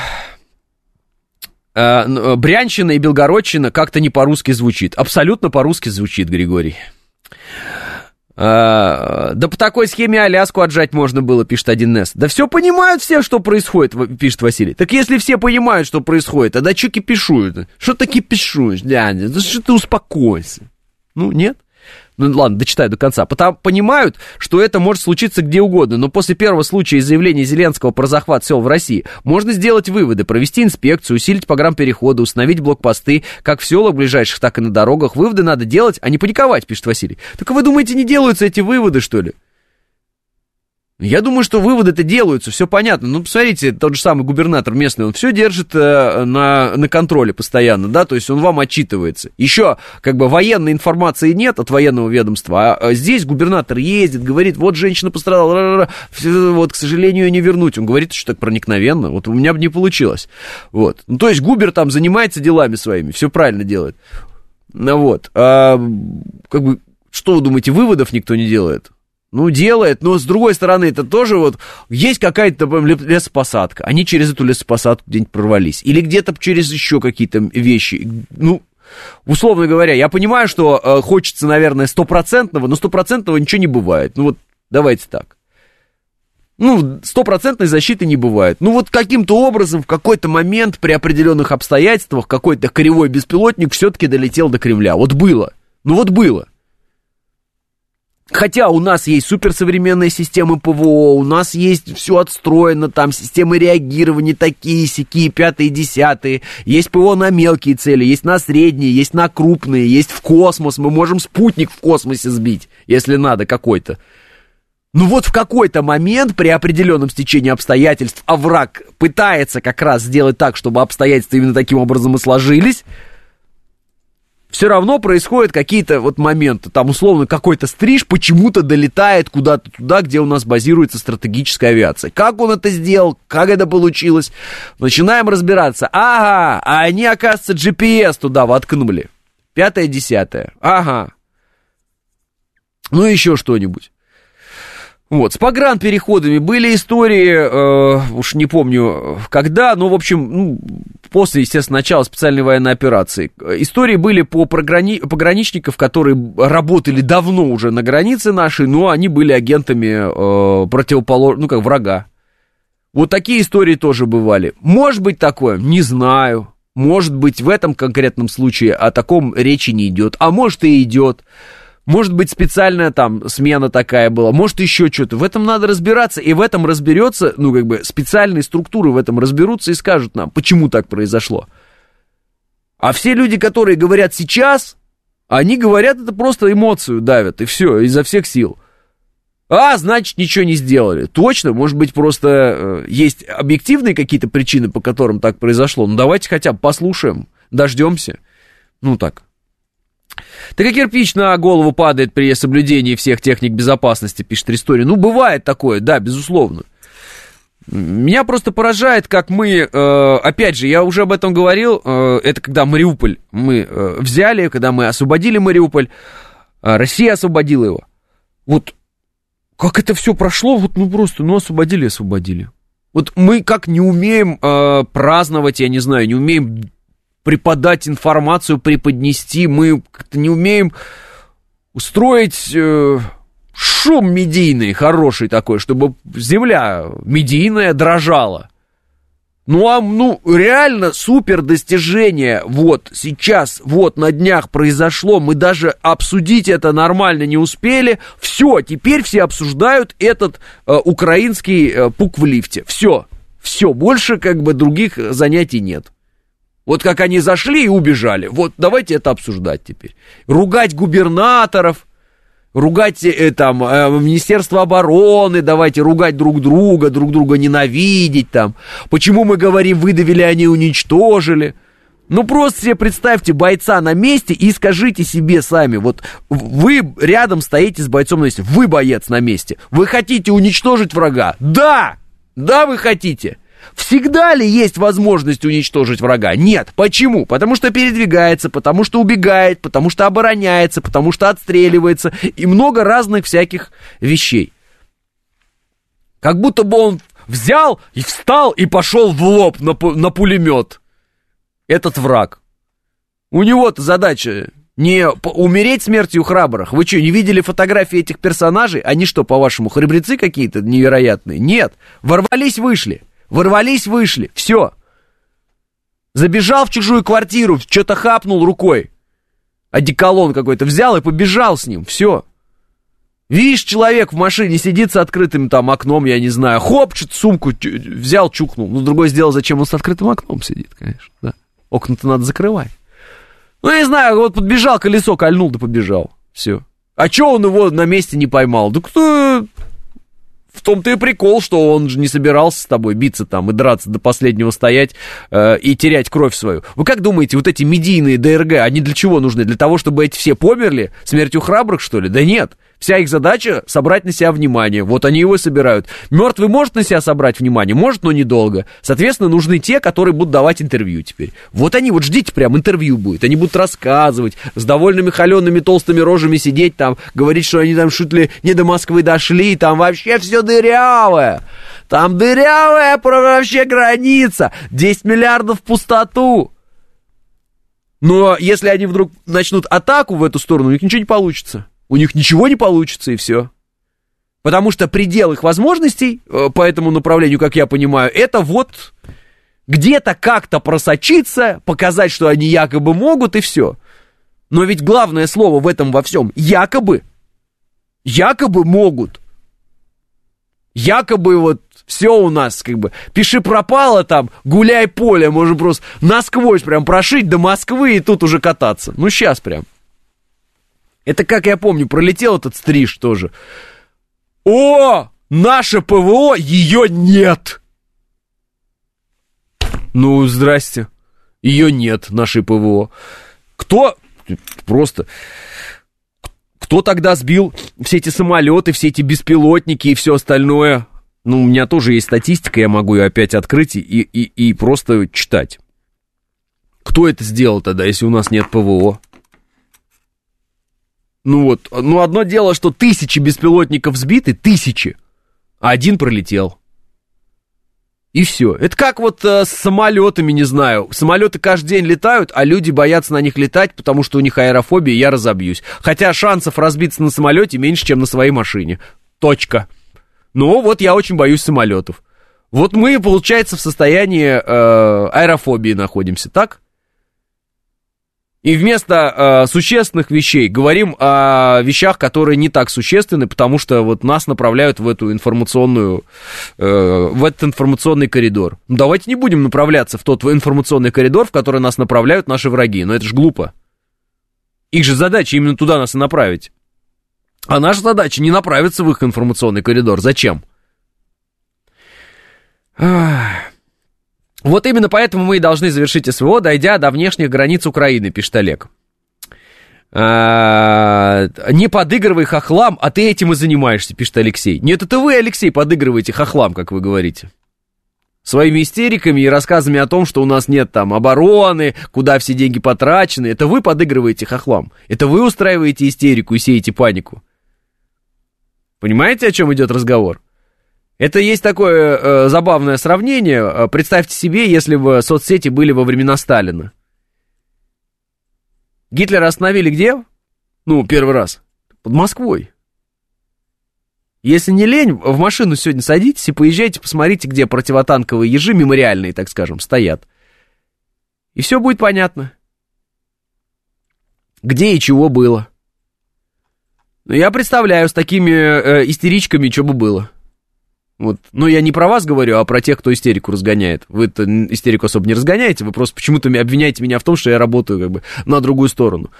S2: а, ну, Брянщина и Белгородчина как-то не по-русски звучит. Абсолютно по-русски звучит, Григорий. А, да по такой схеме Аляску отжать можно было, пишет 1С. Да все понимают все, что происходит, пишет Василий. Так если все понимают, что происходит, тогда что кипишуют? Что ты кипишуешь, дядя? Да что ты успокойся? Ну, нет? Ну ладно, дочитаю до конца, потому, понимают, что это может случиться где угодно, но после первого случая из заявления Зеленского про захват сел в России можно сделать выводы, провести инспекцию, усилить программ перехода, установить блокпосты, как в селах ближайших, так и на дорогах. Выводы надо делать, а не паниковать, пишет Василий. Так вы думаете, не делаются эти выводы, что ли? Я думаю, что выводы-то делаются, все понятно. Ну, посмотрите, тот же самый губернатор местный, он все держит э, на, на контроле постоянно, да, то есть он вам отчитывается. Еще, как бы, военной информации нет от военного ведомства, а, а здесь губернатор ездит, говорит, вот женщина пострадала, вот, к сожалению, ее не вернуть. Он говорит, что так проникновенно, вот у меня бы не получилось. Вот. Ну, то есть Губер там занимается делами своими, все правильно делает. Ну, вот. А, как бы, что вы думаете, выводов никто не делает? Ну, делает, но с другой стороны, это тоже вот, есть какая-то лесопосадка, они через эту лесопосадку где-нибудь прорвались, или где-то через еще какие-то вещи, ну, условно говоря, я понимаю, что э, хочется, наверное, стопроцентного, но стопроцентного ничего не бывает, ну вот, давайте так. Ну, стопроцентной защиты не бывает. Ну, вот каким-то образом в какой-то момент при определенных обстоятельствах какой-то кривой беспилотник все-таки долетел до Кремля. Вот было. Ну, вот было. Хотя у нас есть суперсовременные системы ПВО, у нас есть все отстроено, там системы реагирования такие, сякие, пятые, десятые, есть ПВО на мелкие цели, есть на средние, есть на крупные, есть в космос, мы можем спутник в космосе сбить, если надо какой-то. Ну вот в какой-то момент при определенном стечении обстоятельств, а враг пытается как раз сделать так, чтобы обстоятельства именно таким образом и сложились, все равно происходят какие-то вот моменты. Там, условно, какой-то стриж почему-то долетает куда-то туда, где у нас базируется стратегическая авиация. Как он это сделал? Как это получилось? Начинаем разбираться. Ага, а они, оказывается, GPS туда воткнули. Пятое, десятое. Ага. Ну, еще что-нибудь. Вот, с погранпереходами были истории, э, уж не помню когда, но, в общем, ну, после, естественно, начала специальной военной операции. Истории были по пограни... пограничников, которые работали давно уже на границе нашей, но они были агентами э, противоположного, ну, как врага. Вот такие истории тоже бывали. Может быть такое? Не знаю. Может быть, в этом конкретном случае о таком речи не идет. А может и идет. Может быть, специальная там смена такая была, может еще что-то. В этом надо разбираться, и в этом разберется, ну, как бы, специальные структуры в этом разберутся и скажут нам, почему так произошло. А все люди, которые говорят сейчас, они говорят это просто эмоцию давят, и все, изо всех сил. А, значит, ничего не сделали. Точно, может быть, просто э, есть объективные какие-то причины, по которым так произошло. Ну, давайте хотя бы послушаем, дождемся. Ну, так, так как кирпич на голову падает при соблюдении всех техник безопасности, пишет история. Ну, бывает такое, да, безусловно. Меня просто поражает, как мы, э, опять же, я уже об этом говорил, э, это когда Мариуполь мы э, взяли, когда мы освободили Мариуполь, Россия освободила его. Вот как это все прошло, вот ну просто, ну освободили, освободили. Вот мы как не умеем праздновать, я не знаю, не умеем преподать информацию, преподнести. Мы как-то не умеем устроить э, шум медийный, хороший такой, чтобы земля медийная дрожала. Ну, а, ну, реально супер достижение вот сейчас, вот на днях произошло, мы даже обсудить это нормально не успели, все, теперь все обсуждают этот э, украинский э, пук в лифте, все, все, больше как бы других занятий нет. Вот как они зашли и убежали. Вот давайте это обсуждать теперь. Ругать губернаторов, ругать э, там э, Министерство обороны, давайте ругать друг друга, друг друга ненавидеть там. Почему мы говорим выдавили, они уничтожили? Ну просто себе представьте бойца на месте и скажите себе сами, вот вы рядом стоите с бойцом на месте, вы боец на месте, вы хотите уничтожить врага? Да! Да, вы хотите! Всегда ли есть возможность уничтожить врага? Нет. Почему? Потому что передвигается, потому что убегает, потому что обороняется, потому что отстреливается и много разных всяких вещей. Как будто бы он взял и встал и пошел в лоб на, на пулемет. Этот враг. У него-то задача не умереть смертью храбрых. Вы что, не видели фотографии этих персонажей? Они что, по-вашему, храбрецы какие-то невероятные? Нет. Ворвались, вышли. Ворвались, вышли. Все. Забежал в чужую квартиру, что-то хапнул рукой. Одеколон какой-то взял и побежал с ним. Все. Видишь, человек в машине сидит с открытым там окном, я не знаю, хоп, что-то сумку взял, чукнул. Ну, другой сделал, зачем он с открытым окном сидит, конечно, да. Окна-то надо закрывать. Ну, я не знаю, вот подбежал, колесо кольнул, да побежал. Все. А чё он его на месте не поймал? Да кто в том-то и прикол, что он же не собирался с тобой биться там и драться до последнего стоять э, и терять кровь свою. Вы как думаете, вот эти медийные ДРГ, они для чего нужны? Для того, чтобы эти все померли? Смертью храбрых, что ли? Да нет. Вся их задача собрать на себя внимание. Вот они его собирают. Мертвый может на себя собрать внимание? Может, но недолго. Соответственно, нужны те, которые будут давать интервью теперь. Вот они, вот ждите прям, интервью будет. Они будут рассказывать, с довольными холеными толстыми рожами сидеть там, говорить, что они там чуть не до Москвы дошли, там вообще все дырявое. Там дырявая вообще граница. 10 миллиардов в пустоту. Но если они вдруг начнут атаку в эту сторону, у них ничего не получится у них ничего не получится и все. Потому что предел их возможностей э, по этому направлению, как я понимаю, это вот где-то как-то просочиться, показать, что они якобы могут и все. Но ведь главное слово в этом во всем якобы. Якобы могут. Якобы вот все у нас как бы. Пиши пропало там, гуляй поле, можно просто насквозь прям прошить до Москвы и тут уже кататься. Ну сейчас прям. Это, как я помню, пролетел этот стриж тоже. О, наше ПВО, ее нет. Ну, здрасте. Ее нет, нашей ПВО. Кто? Просто... Кто тогда сбил все эти самолеты, все эти беспилотники и все остальное? Ну, у меня тоже есть статистика, я могу ее опять открыть и, и, и просто читать. Кто это сделал тогда, если у нас нет ПВО? Ну вот, ну одно дело, что тысячи беспилотников сбиты, тысячи, а один пролетел. И все. Это как вот э, с самолетами, не знаю. Самолеты каждый день летают, а люди боятся на них летать, потому что у них аэрофобия, я разобьюсь. Хотя шансов разбиться на самолете меньше, чем на своей машине. Точка. Ну вот я очень боюсь самолетов. Вот мы, получается, в состоянии э, аэрофобии находимся, так? И вместо э, существенных вещей говорим о вещах, которые не так существенны, потому что вот нас направляют в эту информационную, э, в этот информационный коридор. Ну, давайте не будем направляться в тот информационный коридор, в который нас направляют наши враги. Но это же глупо. Их же задача именно туда нас и направить. А наша задача не направиться в их информационный коридор. Зачем? Ах. Вот именно поэтому мы и должны завершить СВО, дойдя до внешних границ Украины, пишет Олег. А, не подыгрывай хохлам, а ты этим и занимаешься, пишет Алексей. Нет, это вы, Алексей, подыгрываете хохлам, как вы говорите. Своими истериками и рассказами о том, что у нас нет там обороны, куда все деньги потрачены. Это вы подыгрываете хохлам. Это вы устраиваете истерику и сеете панику. Понимаете, о чем идет разговор? Это есть такое э, забавное сравнение. Э, представьте себе, если бы соцсети были во времена Сталина. Гитлера остановили где? Ну, первый раз. Под Москвой. Если не лень, в машину сегодня садитесь и поезжайте, посмотрите, где противотанковые ежи, мемориальные, так скажем, стоят. И все будет понятно. Где и чего было. Ну, я представляю, с такими э, истеричками, что бы было. Вот. Ну, я не про вас говорю, а про тех, кто истерику разгоняет. Вы-то истерику особо не разгоняете, вы просто почему-то обвиняете меня в том, что я работаю как бы на другую сторону.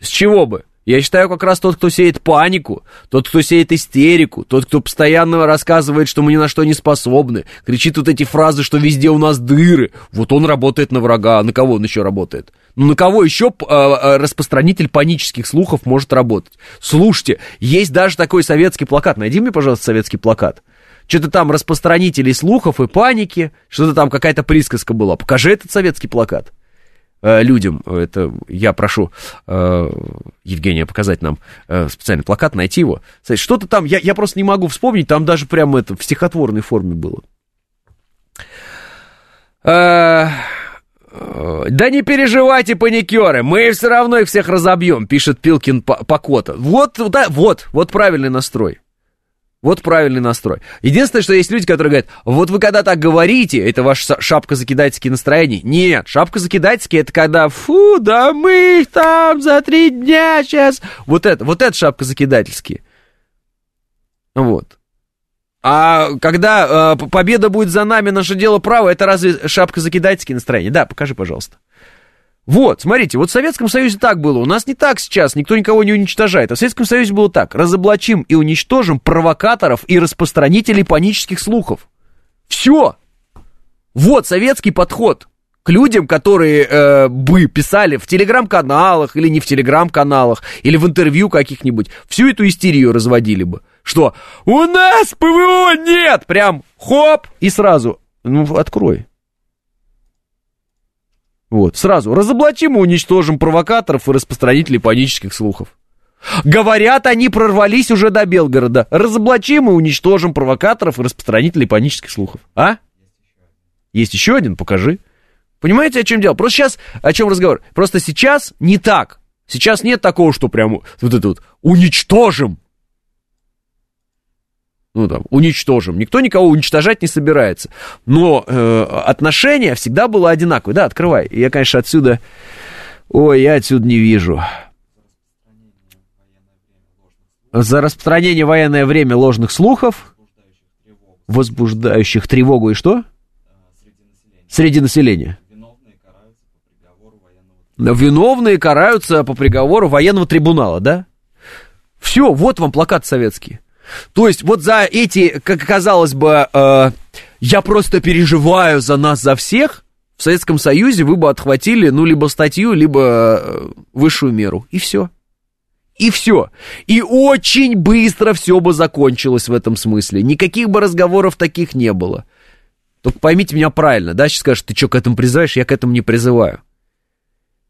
S2: С чего бы? Я считаю, как раз тот, кто сеет панику, тот, кто сеет истерику, тот, кто постоянно рассказывает, что мы ни на что не способны, кричит вот эти фразы, что везде у нас дыры, вот он работает на врага, а на кого он еще работает? Ну, на кого еще э, распространитель панических слухов может работать? Слушайте, есть даже такой советский плакат, найди мне, пожалуйста, советский плакат что-то там распространителей слухов и паники, что-то там какая-то присказка была. Покажи этот советский плакат э, людям. Это я прошу э, Евгения показать нам э, специальный плакат, найти его. Что-то там, я, я просто не могу вспомнить, там даже прямо это в стихотворной форме было. Э, э, да не переживайте, паникеры, мы все равно их всех разобьем, пишет Пилкин Покота. Вот, да, вот, вот правильный настрой. Вот правильный настрой. Единственное, что есть люди, которые говорят, вот вы когда так говорите, это ваш шапка закидательские настроения. Нет, шапка закидательские это когда, фу, да мы их там за три дня сейчас. Вот это, вот это шапка закидательские. Вот. А когда э, победа будет за нами, наше дело право, это разве шапка закидательские настроения? Да, покажи, пожалуйста. Вот, смотрите, вот в Советском Союзе так было. У нас не так сейчас, никто никого не уничтожает. А в Советском Союзе было так. Разоблачим и уничтожим провокаторов и распространителей панических слухов. Все. Вот советский подход к людям, которые э, бы писали в телеграм-каналах или не в телеграм-каналах, или в интервью каких-нибудь. Всю эту истерию разводили бы. Что? У нас ПВО нет! Прям хоп! И сразу. Ну, открой. Вот, сразу разоблачим и уничтожим провокаторов и распространителей панических слухов. Говорят, они прорвались уже до Белгорода. Разоблачим и уничтожим провокаторов и распространителей панических слухов. А? Есть еще один? Покажи. Понимаете, о чем дело? Просто сейчас о чем разговор? Просто сейчас не так. Сейчас нет такого, что прям вот это вот уничтожим ну там, уничтожим. Никто никого уничтожать не собирается. Но э, отношение всегда было одинаковое. Да, открывай. Я, конечно, отсюда... Ой, я отсюда не вижу. За распространение военное время ложных слухов, возбуждающих тревогу и что? Среди населения. Виновные караются по приговору военного трибунала, да? Все, вот вам плакат советский. То есть вот за эти, как казалось бы, э, я просто переживаю за нас, за всех, в Советском Союзе вы бы отхватили, ну, либо статью, либо э, высшую меру. И все. И все. И очень быстро все бы закончилось в этом смысле. Никаких бы разговоров таких не было. Только поймите меня правильно, да, сейчас скажешь, ты что, к этому призываешь? Я к этому не призываю.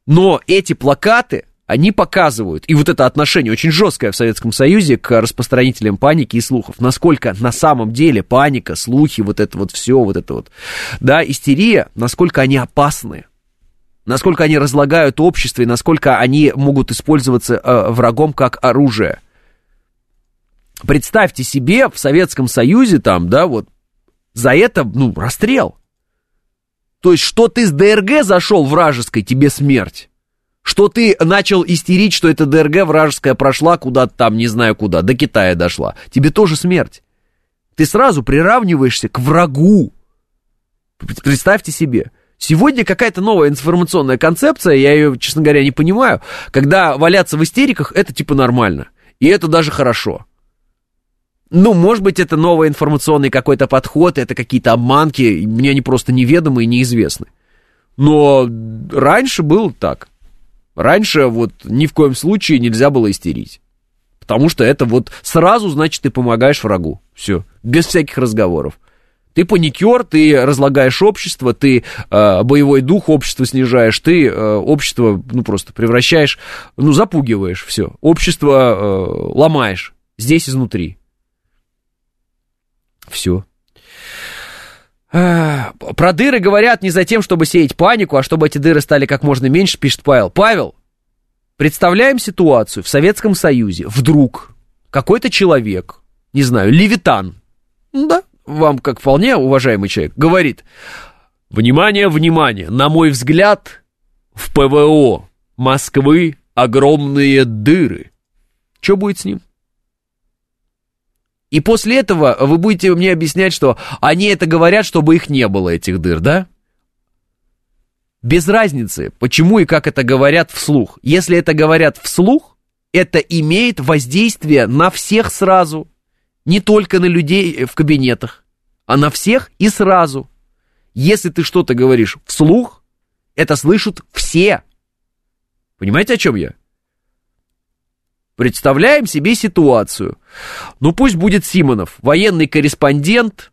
S2: Но эти плакаты они показывают, и вот это отношение очень жесткое в Советском Союзе к распространителям паники и слухов, насколько на самом деле паника, слухи, вот это вот все, вот это вот, да, истерия, насколько они опасны, насколько они разлагают общество и насколько они могут использоваться э, врагом как оружие. Представьте себе в Советском Союзе там, да, вот за это, ну, расстрел. То есть, что ты с ДРГ зашел вражеской, тебе смерть что ты начал истерить, что эта ДРГ вражеская прошла куда-то там, не знаю куда, до Китая дошла. Тебе тоже смерть. Ты сразу приравниваешься к врагу. Представьте себе. Сегодня какая-то новая информационная концепция, я ее, честно говоря, не понимаю, когда валяться в истериках, это типа нормально. И это даже хорошо. Ну, может быть, это новый информационный какой-то подход, это какие-то обманки, мне они просто неведомы и неизвестны. Но раньше было так. Раньше вот ни в коем случае нельзя было истерить. Потому что это вот сразу, значит, ты помогаешь врагу. Все, без всяких разговоров. Ты паникер, ты разлагаешь общество, ты э, боевой дух общества снижаешь, ты э, общество, ну, просто превращаешь, ну, запугиваешь, все. Общество э, ломаешь здесь изнутри. Все. Про дыры говорят не за тем, чтобы сеять панику, а чтобы эти дыры стали как можно меньше, пишет Павел. Павел, представляем ситуацию в Советском Союзе. Вдруг какой-то человек, не знаю, Левитан, ну да, вам как вполне уважаемый человек, говорит, внимание, внимание, на мой взгляд, в ПВО Москвы огромные дыры. Что будет с ним? И после этого вы будете мне объяснять, что они это говорят, чтобы их не было, этих дыр, да? Без разницы, почему и как это говорят вслух. Если это говорят вслух, это имеет воздействие на всех сразу. Не только на людей в кабинетах, а на всех и сразу. Если ты что-то говоришь вслух, это слышат все. Понимаете, о чем я? Представляем себе ситуацию. Ну пусть будет Симонов, военный корреспондент,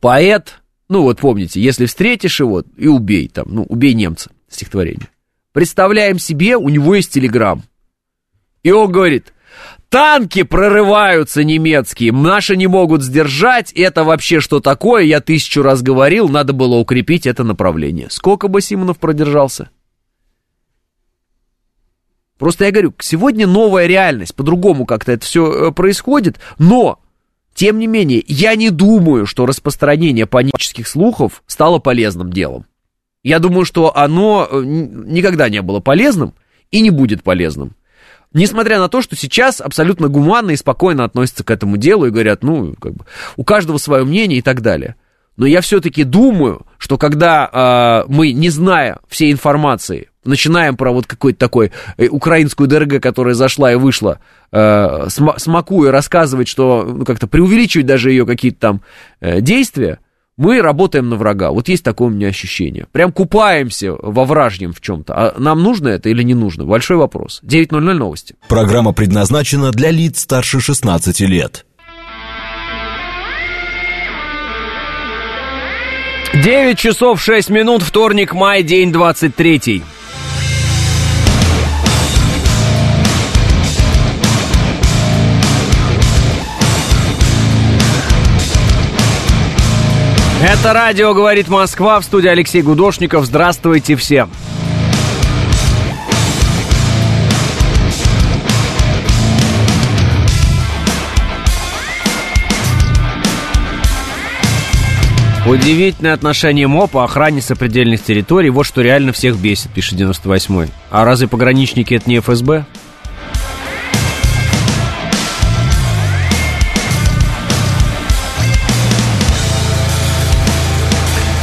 S2: поэт. Ну вот помните, если встретишь его, и убей там, ну убей немца, стихотворение. Представляем себе, у него есть телеграм. И он говорит, танки прорываются немецкие, наши не могут сдержать, это вообще что такое, я тысячу раз говорил, надо было укрепить это направление. Сколько бы Симонов продержался? Просто я говорю, сегодня новая реальность, по-другому как-то это все э, происходит, но, тем не менее, я не думаю, что распространение панических слухов стало полезным делом. Я думаю, что оно э, никогда не было полезным и не будет полезным. Несмотря на то, что сейчас абсолютно гуманно и спокойно относятся к этому делу и говорят, ну, как бы, у каждого свое мнение и так далее. Но я все-таки думаю, что когда э, мы, не зная всей информации, начинаем про вот какой-то такой э, украинскую ДРГ, которая зашла и вышла, э, смакуя, рассказывать, что ну, как-то преувеличивать даже ее какие-то там э, действия, мы работаем на врага. Вот есть такое у меня ощущение. Прям купаемся во вражнем в чем-то. А нам нужно это или не нужно? Большой вопрос. 9.00 новости.
S1: Программа предназначена для лиц старше 16 лет.
S2: 9 часов 6 минут, вторник, май, день 23. Это радио «Говорит Москва» в студии Алексей Гудошников. Здравствуйте всем. Удивительное отношение МОП по охране сопредельных территорий. Вот что реально всех бесит, пишет 98-й. А разве пограничники это не ФСБ?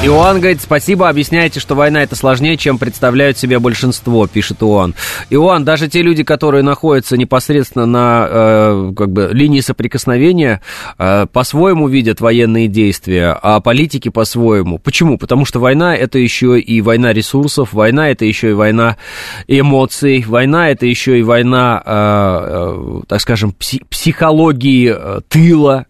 S2: Иоанн говорит, спасибо, объясняете, что война это сложнее, чем представляют себе большинство, пишет Иоанн. Иоанн, даже те люди, которые находятся непосредственно на э, как бы, линии соприкосновения, э, по-своему видят военные действия, а политики по-своему. Почему? Потому что война это еще и война ресурсов, война это еще и война эмоций, война это еще и война, э, э, так скажем, пси- психологии э, тыла,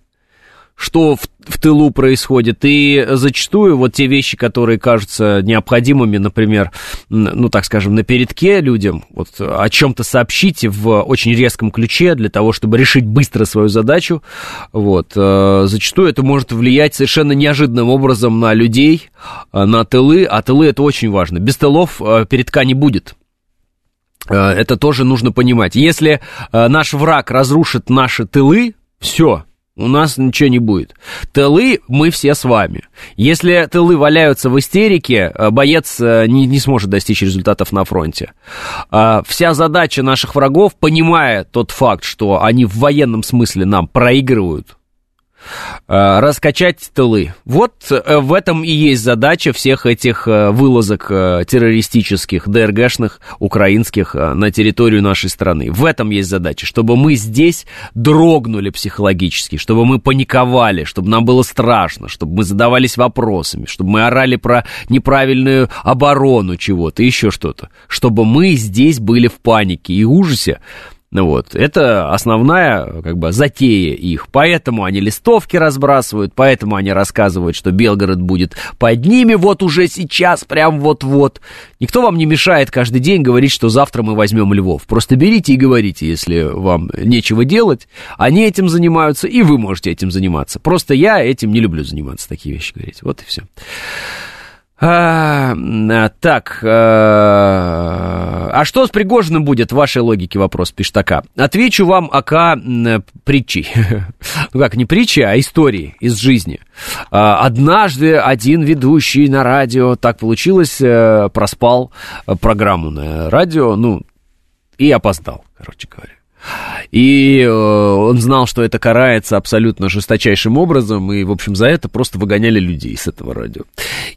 S2: что в, в тылу происходит, и зачастую вот те вещи, которые кажутся необходимыми, например, ну, так скажем, на передке людям, вот о чем-то сообщите в очень резком ключе для того, чтобы решить быстро свою задачу, вот, э, зачастую это может влиять совершенно неожиданным образом на людей, э, на тылы, а тылы это очень важно. Без тылов э, передка не будет. Это тоже нужно понимать. Если наш враг разрушит наши тылы, все, у нас ничего не будет. Тылы мы все с вами. Если тылы валяются в истерике, э, боец э, не, не сможет достичь результатов на фронте. А вся задача наших врагов, понимая тот факт, что они в военном смысле нам проигрывают, раскачать тылы. Вот э, в этом и есть задача всех этих э, вылазок террористических, ДРГшных, украинских на территорию нашей страны. В этом есть задача, чтобы мы здесь дрогнули психологически, чтобы мы паниковали, чтобы нам было страшно, чтобы мы задавались вопросами, чтобы мы орали про неправильную оборону чего-то, еще что-то. Чтобы мы здесь были в панике и ужасе, вот, это основная, как бы, затея их. Поэтому они листовки разбрасывают, поэтому они рассказывают, что Белгород будет под ними вот уже сейчас, прям вот-вот. Никто вам не мешает каждый день говорить, что завтра мы возьмем Львов. Просто берите и говорите, если вам нечего делать. Они этим занимаются, и вы можете этим заниматься. Просто я этим не люблю заниматься, такие вещи говорить. Вот и все. А, так, а, а что с Пригожиным будет, в вашей логике вопрос, пишет АК. Отвечу вам АК притчей. [LAUGHS] ну как, не притчи, а истории из жизни. А, однажды один ведущий на радио, так получилось, э, проспал программу на радио, ну, и опоздал, короче говоря. И э, он знал, что это карается абсолютно жесточайшим образом, и, в общем, за это просто выгоняли людей с этого радио.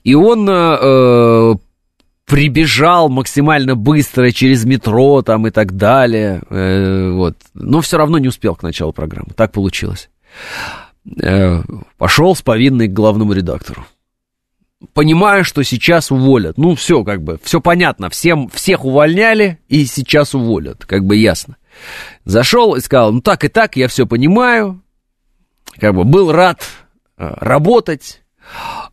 S2: И он э, прибежал максимально быстро через метро там и так далее, э, вот. Но все равно не успел к началу программы, так получилось. Э, пошел с повинной к главному редактору понимаю, что сейчас уволят. Ну, все, как бы, все понятно. Всем, всех увольняли и сейчас уволят, как бы ясно. Зашел и сказал, ну так и так, я все понимаю. Как бы был рад э, работать.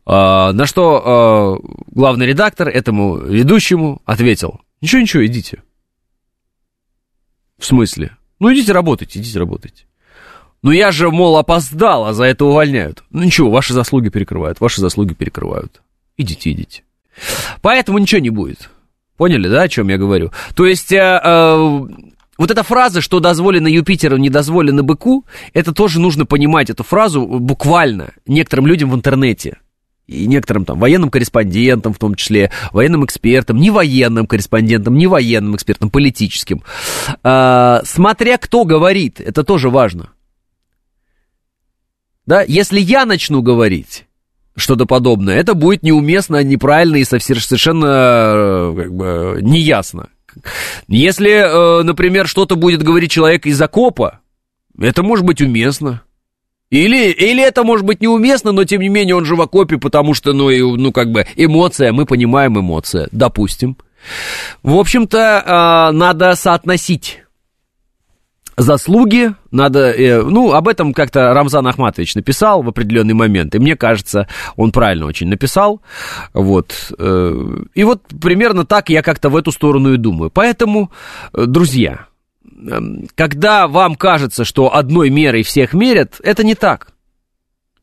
S2: Э, на что э, главный редактор этому ведущему ответил, ничего, ничего, идите. В смысле? Ну идите работайте, идите работайте. Ну я же, мол, опоздал, а за это увольняют. Ну ничего, ваши заслуги перекрывают, ваши заслуги перекрывают. Идите, идите. Поэтому ничего не будет. Поняли, да, о чем я говорю? То есть э, э, вот эта фраза, что дозволено Юпитеру, не дозволено быку, это тоже нужно понимать, эту фразу буквально некоторым людям в интернете. И некоторым там военным корреспондентам, в том числе, военным экспертам, не военным корреспондентам, не военным экспертам, политическим. А, смотря кто говорит, это тоже важно. Да, если я начну говорить что-то подобное, это будет неуместно, неправильно и совершенно э, как бы, неясно. Если, э, например, что-то будет говорить человек из окопа, это может быть уместно. Или, или это может быть неуместно, но тем не менее он же в окопе, потому что, ну, и, ну как бы, эмоция, мы понимаем эмоция, допустим. В общем-то, э, надо соотносить заслуги, надо, э, ну, об этом как-то Рамзан Ахматович написал в определенный момент, и мне кажется, он правильно очень написал, вот, э, и вот примерно так я как-то в эту сторону и думаю, поэтому, э, друзья, когда вам кажется, что одной мерой всех мерят, это не так.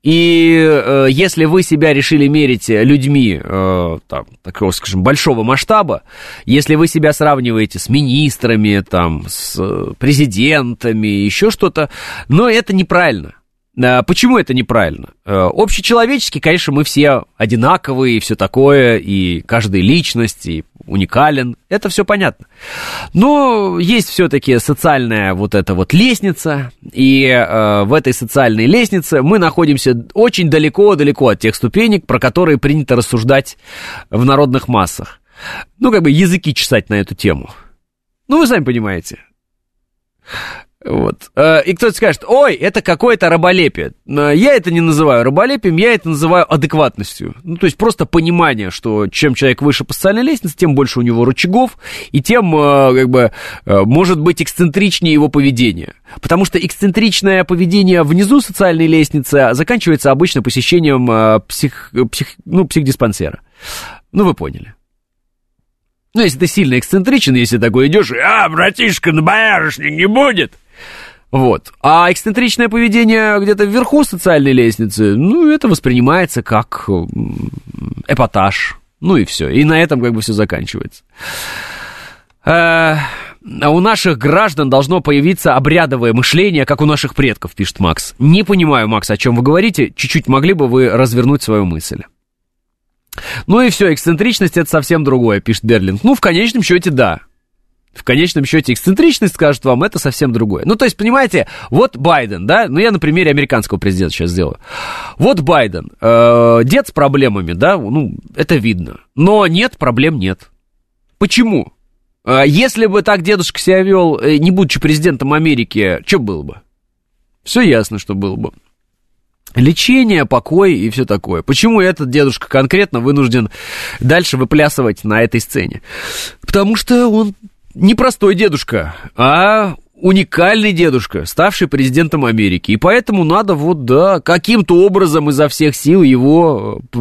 S2: И э, если вы себя решили мерить людьми, э, там, такого, скажем, большого масштаба, если вы себя сравниваете с министрами, там, с президентами, еще что-то, но это неправильно. Э, почему это неправильно? Э, общечеловечески, конечно, мы все одинаковые и все такое, и каждая личность, и уникален, это все понятно. Но есть все-таки социальная вот эта вот лестница, и э, в этой социальной лестнице мы находимся очень далеко-далеко от тех ступенек, про которые принято рассуждать в народных массах. Ну, как бы языки чесать на эту тему. Ну, вы сами понимаете. Вот. Э, и кто-то скажет, ой, это какое-то раболепие. Э, я это не называю раболепием, я это называю адекватностью. Ну, то есть просто понимание, что чем человек выше по социальной лестнице, тем больше у него рычагов, и тем, э, как бы, может быть эксцентричнее его поведение. Потому что эксцентричное поведение внизу социальной лестницы заканчивается обычно посещением псих, псих, ну, психдиспансера. Ну, вы поняли. Ну, если ты сильно эксцентричен, если такой идешь, а, братишка, на боярышник не будет, вот. А эксцентричное поведение где-то вверху социальной лестницы, ну, это воспринимается как эпатаж. Ну и все. И на этом как бы все заканчивается. А у наших граждан должно появиться обрядовое мышление, как у наших предков, пишет Макс. Не понимаю, Макс, о чем вы говорите. Чуть-чуть могли бы вы развернуть свою мысль. Ну и все, эксцентричность это совсем другое, пишет Берлинг. Ну, в конечном счете, да в конечном счете эксцентричность, скажет вам, это совсем другое. Ну, то есть, понимаете, вот Байден, да, ну, я на примере американского президента сейчас сделаю. Вот Байден, э, дед с проблемами, да, ну, это видно. Но нет, проблем нет. Почему? Э, если бы так дедушка себя вел, э, не будучи президентом Америки, что было бы? Все ясно, что было бы. Лечение, покой и все такое. Почему этот дедушка конкретно вынужден дальше выплясывать на этой сцене? Потому что он непростой дедушка, а уникальный дедушка, ставший президентом Америки. И поэтому надо вот, да, каким-то образом изо всех сил его э,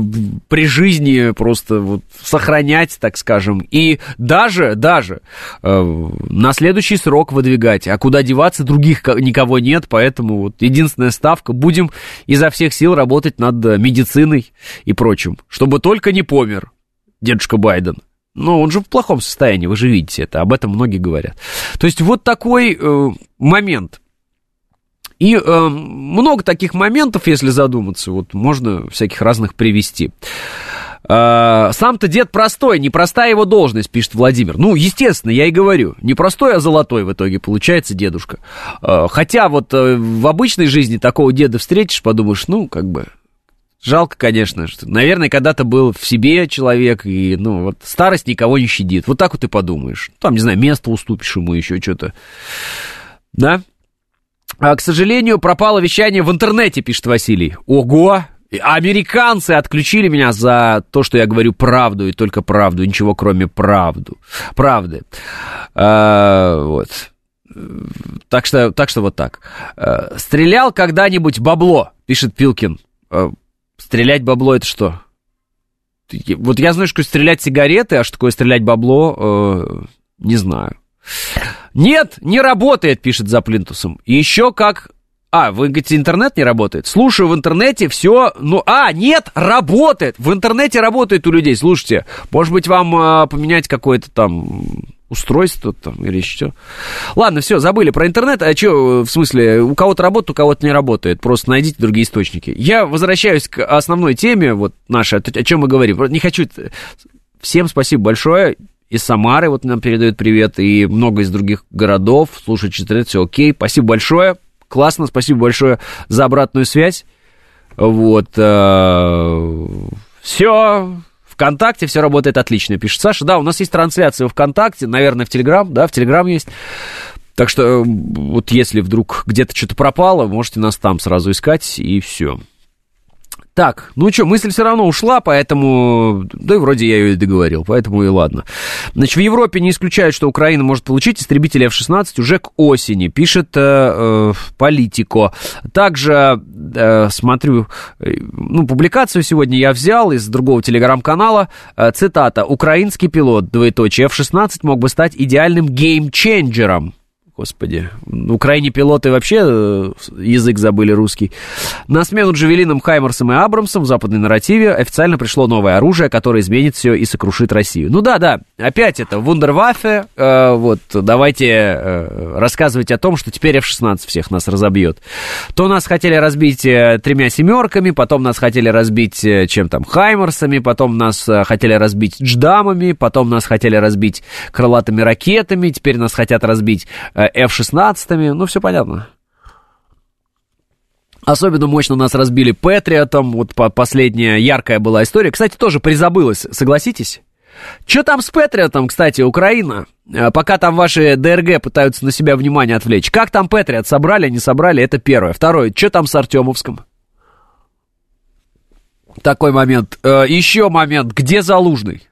S2: при жизни просто вот сохранять, так скажем. И даже, даже э, на следующий срок выдвигать. А куда деваться, других никого нет, поэтому вот единственная ставка. Будем изо всех сил работать над медициной и прочим, чтобы только не помер дедушка Байден. Но он же в плохом состоянии, вы же видите это, об этом многие говорят. То есть вот такой э, момент. И э, много таких моментов, если задуматься, вот можно всяких разных привести. Э, сам-то дед простой, непростая его должность, пишет Владимир. Ну, естественно, я и говорю, не простой, а золотой в итоге получается дедушка. Э, хотя вот э, в обычной жизни такого деда встретишь, подумаешь, ну, как бы, Жалко, конечно, что, наверное, когда-то был в себе человек, и, ну, вот старость никого не щадит. Вот так вот и подумаешь. Там, не знаю, место уступишь ему, еще что-то. Да? А, к сожалению, пропало вещание в интернете, пишет Василий. Ого! Американцы отключили меня за то, что я говорю правду и только правду, ничего кроме правду. Правды. А, вот. Так что, так что вот так. А, стрелял когда-нибудь бабло, пишет Пилкин. Стрелять бабло это что? Вот я знаю, что стрелять сигареты, а что такое стрелять бабло, э, не знаю. Нет, не работает, пишет за плинтусом. Еще как... А, вы говорите, интернет не работает? Слушаю в интернете все... Ну, а, нет, работает! В интернете работает у людей, слушайте. Может быть, вам э, поменять какой-то там устройство там или что. Ладно, все, забыли про интернет. А что, в смысле, у кого-то работает, у кого-то не работает. Просто найдите другие источники. Я возвращаюсь к основной теме, вот нашей, о чем мы говорим. Не хочу... Всем спасибо большое. Из Самары вот нам передают привет, и много из других городов. Слушать интернет, все окей. Спасибо большое. Классно, спасибо большое за обратную связь. Вот. Э, все. ВКонтакте все работает отлично, пишет Саша. Да, у нас есть трансляция ВКонтакте, наверное, в Телеграм, да, в Телеграм есть. Так что вот если вдруг где-то что-то пропало, можете нас там сразу искать, и все. Так, ну что, мысль все равно ушла, поэтому... Да и вроде я ее и договорил, поэтому и ладно. Значит, в Европе не исключают, что Украина может получить истребители F-16 уже к осени, пишет э, э, Политико. Также, э, смотрю, э, ну, публикацию сегодня я взял из другого телеграм-канала. Э, цитата. «Украинский пилот, двоеточие, F-16 мог бы стать идеальным геймченджером Господи, крайне пилоты вообще э, язык забыли русский. На смену Джавелинам, Хаймерсам и Абрамсам в западной нарративе официально пришло новое оружие, которое изменит все и сокрушит Россию. Ну да, да, опять это вундерваффе. Э, вот, давайте э, рассказывать о том, что теперь F-16 всех нас разобьет. То нас хотели разбить э, тремя семерками, потом нас хотели разбить э, чем там, Хаймерсами, потом нас хотели разбить дждамами, потом нас хотели разбить крылатыми ракетами, теперь нас хотят разбить F-16, ну, все понятно. Особенно мощно нас разбили Патриотом, вот последняя яркая была история. Кстати, тоже призабылась, согласитесь? Что там с Патриотом, кстати, Украина? Э, пока там ваши ДРГ пытаются на себя внимание отвлечь. Как там Патриот? Собрали, не собрали? Это первое. Второе. Что там с Артемовском? Такой момент. Э, еще момент. Где Залужный?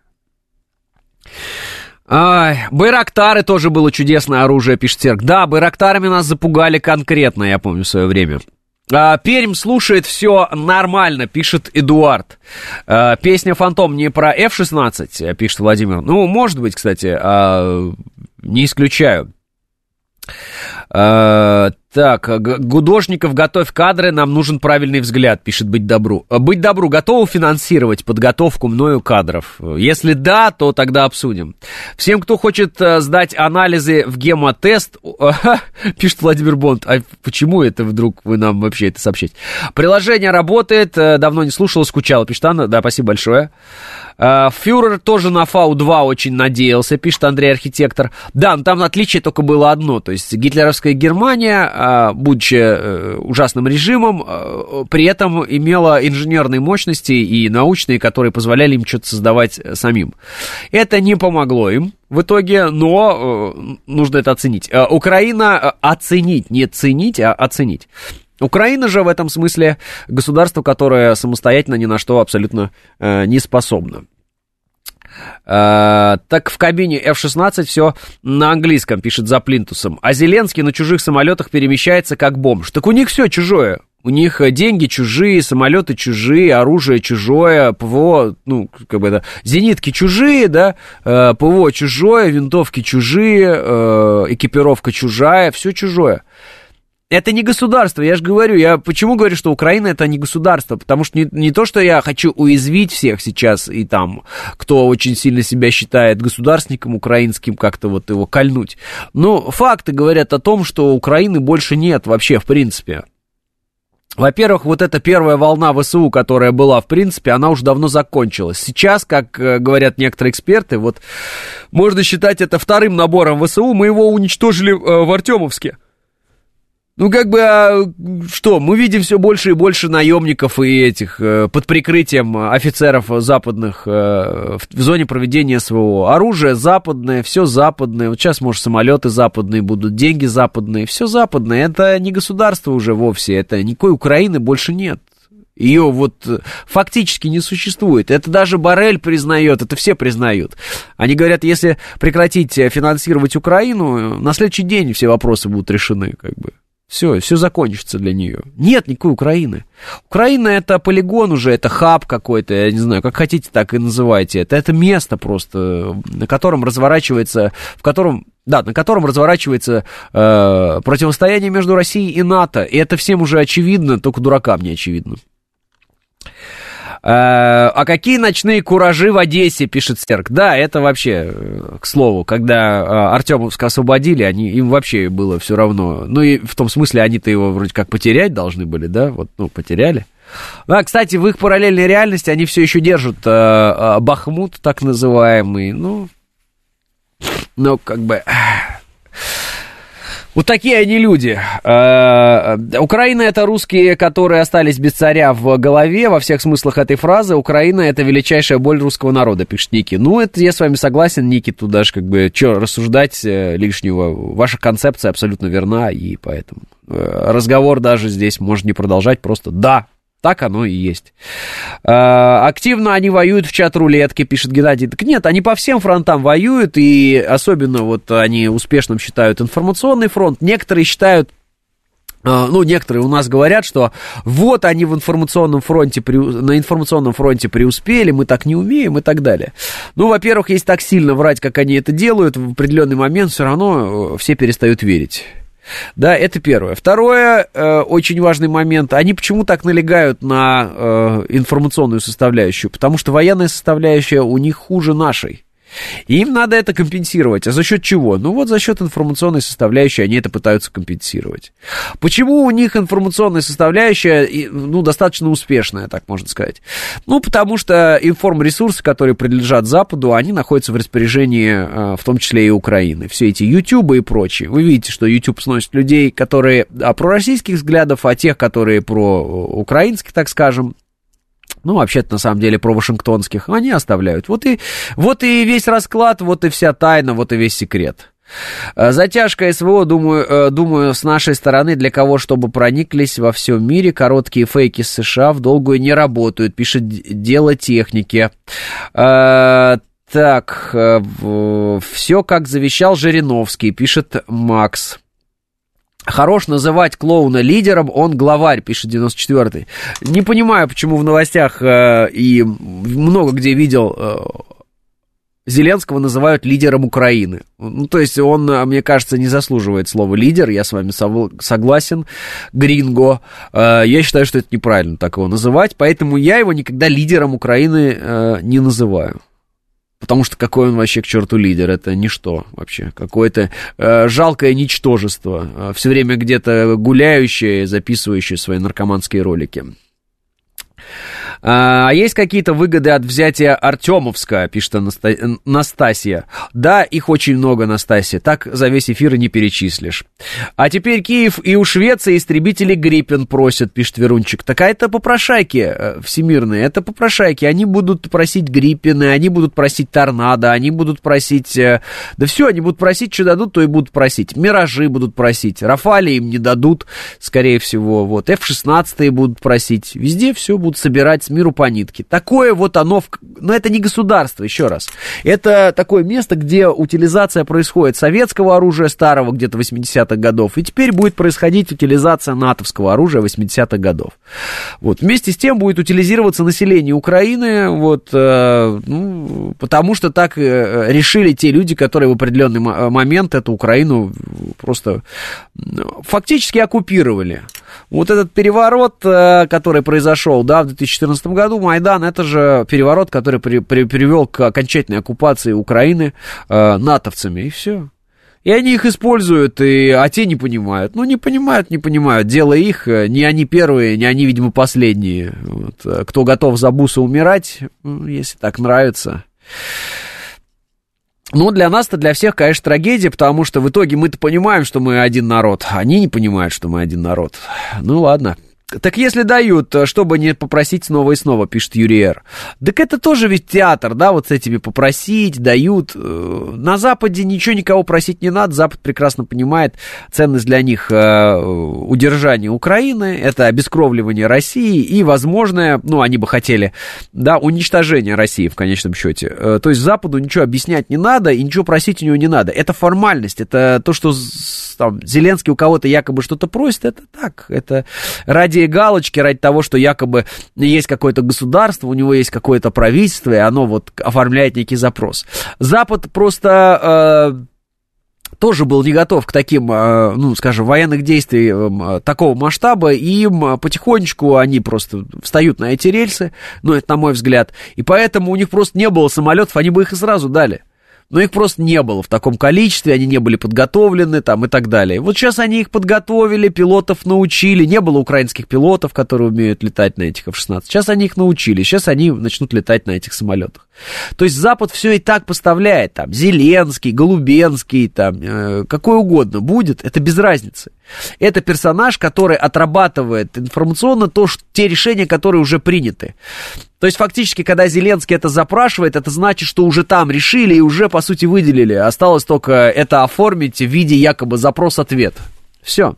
S2: Ай, Байрактары тоже было чудесное оружие, пишет Серк. Да, Байрактарами нас запугали конкретно, я помню, в свое время. А, Пермь слушает все нормально, пишет Эдуард. А, песня «Фантом» не про F-16, пишет Владимир. Ну, может быть, кстати, а, не исключаю. А, так, Гудошников, готовь кадры, нам нужен правильный взгляд, пишет Быть Добру. Э, Быть Добру, готовы финансировать подготовку мною кадров? Если да, то тогда обсудим. Всем, кто хочет э, сдать анализы в гемотест, [LAUGHS] пишет Владимир Бонд, а почему это вдруг вы нам вообще это сообщаете? Приложение работает, э, давно не слушал, скучал, пишет Анна, да, спасибо большое. Фюрер тоже на Фау-2 очень надеялся, пишет Андрей Архитектор. Да, но там отличие только было одно, то есть гитлеровская Германия а, будучи э, ужасным режимом, э, при этом имела инженерные мощности и научные, которые позволяли им что-то создавать э, самим. Это не помогло им в итоге, но нужно это оценить. Украина оценить, не ценить, а оценить. Украина же в этом смысле государство, которое самостоятельно ни на что абсолютно не способно. Э, так в кабине F-16 все на английском, пишет за плинтусом. А Зеленский на чужих самолетах перемещается как бомж. Так у них все чужое. У них э, деньги чужие, самолеты чужие, оружие чужое, ПВО, ну, как бы это, зенитки чужие, да, э, ПВО чужое, винтовки чужие, экипировка чужая, все чужое. Это не государство, я же говорю, я почему говорю, что Украина это не государство, потому что не, не то, что я хочу уязвить всех сейчас и там, кто очень сильно себя считает государственником украинским, как-то вот его кольнуть. Но факты говорят о том, что Украины больше нет вообще, в принципе. Во-первых, вот эта первая волна ВСУ, которая была, в принципе, она уже давно закончилась. Сейчас, как э, говорят некоторые эксперты, вот можно считать это вторым набором ВСУ, мы его уничтожили э, в Артемовске. Ну, как бы, а, что, мы видим все больше и больше наемников и этих, э, под прикрытием офицеров западных э, в зоне проведения СВО. Оружие западное, все западное. Вот сейчас, может, самолеты западные будут, деньги западные, все западное. Это не государство уже вовсе, это никакой Украины больше нет. Ее вот фактически не существует. Это даже Барель признает, это все признают. Они говорят, если прекратить финансировать Украину, на следующий день все вопросы будут решены, как бы. Все, все закончится для нее. Нет никакой Украины. Украина это полигон уже, это хаб какой-то, я не знаю, как хотите, так и называйте. Это, это место просто, на котором разворачивается, в котором, да, на котором разворачивается э, противостояние между Россией и НАТО. И это всем уже очевидно, только дуракам не очевидно. Э, а какие ночные куражи в Одессе, пишет Стерк. Да, это вообще, э, к слову, когда э, Артемовск освободили, они, им вообще было все равно. Ну и в том смысле, они-то его вроде как потерять должны были, да? Вот, ну, потеряли. А, кстати, в их параллельной реальности они все еще держат э, Бахмут, так называемый. Ну, ну, как бы... Вот такие они люди. Э, Украина это русские, которые остались без царя в голове во всех смыслах этой фразы. Украина это величайшая боль русского народа, пишет Ники. Ну, это я с вами согласен, Ники, тут даже как бы что рассуждать э, лишнего. Ваша концепция абсолютно верна, и поэтому э, разговор даже здесь можно не продолжать, просто да, так оно и есть. А, активно они воюют в чат рулетки, пишет Геннадий. Так нет, они по всем фронтам воюют, и особенно вот они успешным считают информационный фронт. Некоторые считают а, ну, некоторые у нас говорят, что вот они в информационном фронте, на информационном фронте преуспели, мы так не умеем и так далее. Ну, во-первых, если так сильно врать, как они это делают, в определенный момент все равно э, все перестают верить. Да, это первое. Второе, э, очень важный момент, они почему так налегают на э, информационную составляющую? Потому что военная составляющая у них хуже нашей. Им надо это компенсировать. А за счет чего? Ну вот за счет информационной составляющей они это пытаются компенсировать. Почему у них информационная составляющая, ну, достаточно успешная, так можно сказать? Ну, потому что информресурсы, которые принадлежат Западу, они находятся в распоряжении, э, в том числе и Украины. Все эти YouTube и прочие. Вы видите, что YouTube сносит людей, которые а, пророссийских взглядов, а тех, которые про украинских, так скажем, ну, вообще-то, на самом деле, про вашингтонских, они оставляют. Вот и, вот и весь расклад, вот и вся тайна, вот и весь секрет. Э, затяжка СВО, думаю, э, думаю, с нашей стороны для кого, чтобы прониклись во всем мире. Короткие фейки США в долгую не работают, пишет дело техники. Э, так, все как завещал Жириновский, пишет Макс. Хорош называть клоуна лидером, он главарь, пишет 94-й. Не понимаю, почему в новостях э, и много где видел э, Зеленского называют лидером Украины. Ну, то есть он, мне кажется, не заслуживает слова лидер, я с вами согласен. Гринго. Э, я считаю, что это неправильно так его называть, поэтому я его никогда лидером Украины э, не называю. Потому что какой он вообще к черту лидер? Это ничто вообще. Какое-то э, жалкое ничтожество. Э, все время где-то гуляющее, записывающее свои наркоманские ролики. А, а есть какие-то выгоды от взятия Артемовска, пишет Настасья. Да, их очень много, Настасья. Так за весь эфир и не перечислишь. А теперь Киев и у Швеции истребители Гриппен просят, пишет Верунчик. Так а это попрошайки э, всемирные, это попрошайки. Они будут просить Гриппены, они будут просить Торнадо, они будут просить... Э, да все, они будут просить, что дадут, то и будут просить. Миражи будут просить. Рафали им не дадут, скорее всего. Вот. F-16 будут просить. Везде все будут собирать миру по нитке. Такое вот оно, в... но это не государство, еще раз. Это такое место, где утилизация происходит советского оружия старого где-то 80-х годов, и теперь будет происходить утилизация натовского оружия 80-х годов. Вот. Вместе с тем будет утилизироваться население Украины, вот, э, ну, потому что так э, решили те люди, которые в определенный момент эту Украину просто фактически оккупировали. Вот этот переворот, э, который произошел, да, в 2014 году, Майдан, это же переворот, который при, при, привел к окончательной оккупации Украины э, натовцами, и все. И они их используют, и, а те не понимают. Ну, не понимают, не понимают. Дело их, э, не они первые, не они, видимо, последние. Вот. Э, кто готов за бусы умирать, если так нравится. Ну, для нас-то, для всех, конечно, трагедия, потому что в итоге мы-то понимаем, что мы один народ. Они не понимают, что мы один народ. Ну, ладно. Так если дают, э, чтобы не попросить снова и снова, пишет Юрий Р. Так это тоже ведь театр, да, вот с этими попросить, дают. Э, на Западе ничего никого просить не надо, Запад прекрасно понимает ценность для них э, удержания Украины, это обескровливание России и возможное, ну, они бы хотели, да, уничтожение России в конечном счете. То есть Западу ничего объяснять не надо и ничего просить у него не надо. Это формальность, это то, что там, Зеленский у кого-то якобы что-то просит, это так, это ради галочки, ради того, что якобы есть какое-то государство, у него есть какое-то правительство, и оно вот оформляет некий запрос. Запад просто... Э, тоже был не готов к таким, э, ну, скажем, военных действий э, такого масштаба, и им потихонечку они просто встают на эти рельсы, ну, это на мой взгляд, и поэтому у них просто не было самолетов, они бы их и сразу дали но их просто не было в таком количестве, они не были подготовлены там и так далее. Вот сейчас они их подготовили, пилотов научили, не было украинских пилотов, которые умеют летать на этих F-16. Сейчас они их научили, сейчас они начнут летать на этих самолетах. То есть Запад все и так поставляет, там, Зеленский, Голубенский, там, э, какой угодно будет, это без разницы. Это персонаж, который отрабатывает информационно то, что, те решения, которые уже приняты. То есть фактически, когда Зеленский это запрашивает, это значит, что уже там решили и уже, по сути, выделили. Осталось только это оформить в виде якобы запрос-ответ. Все.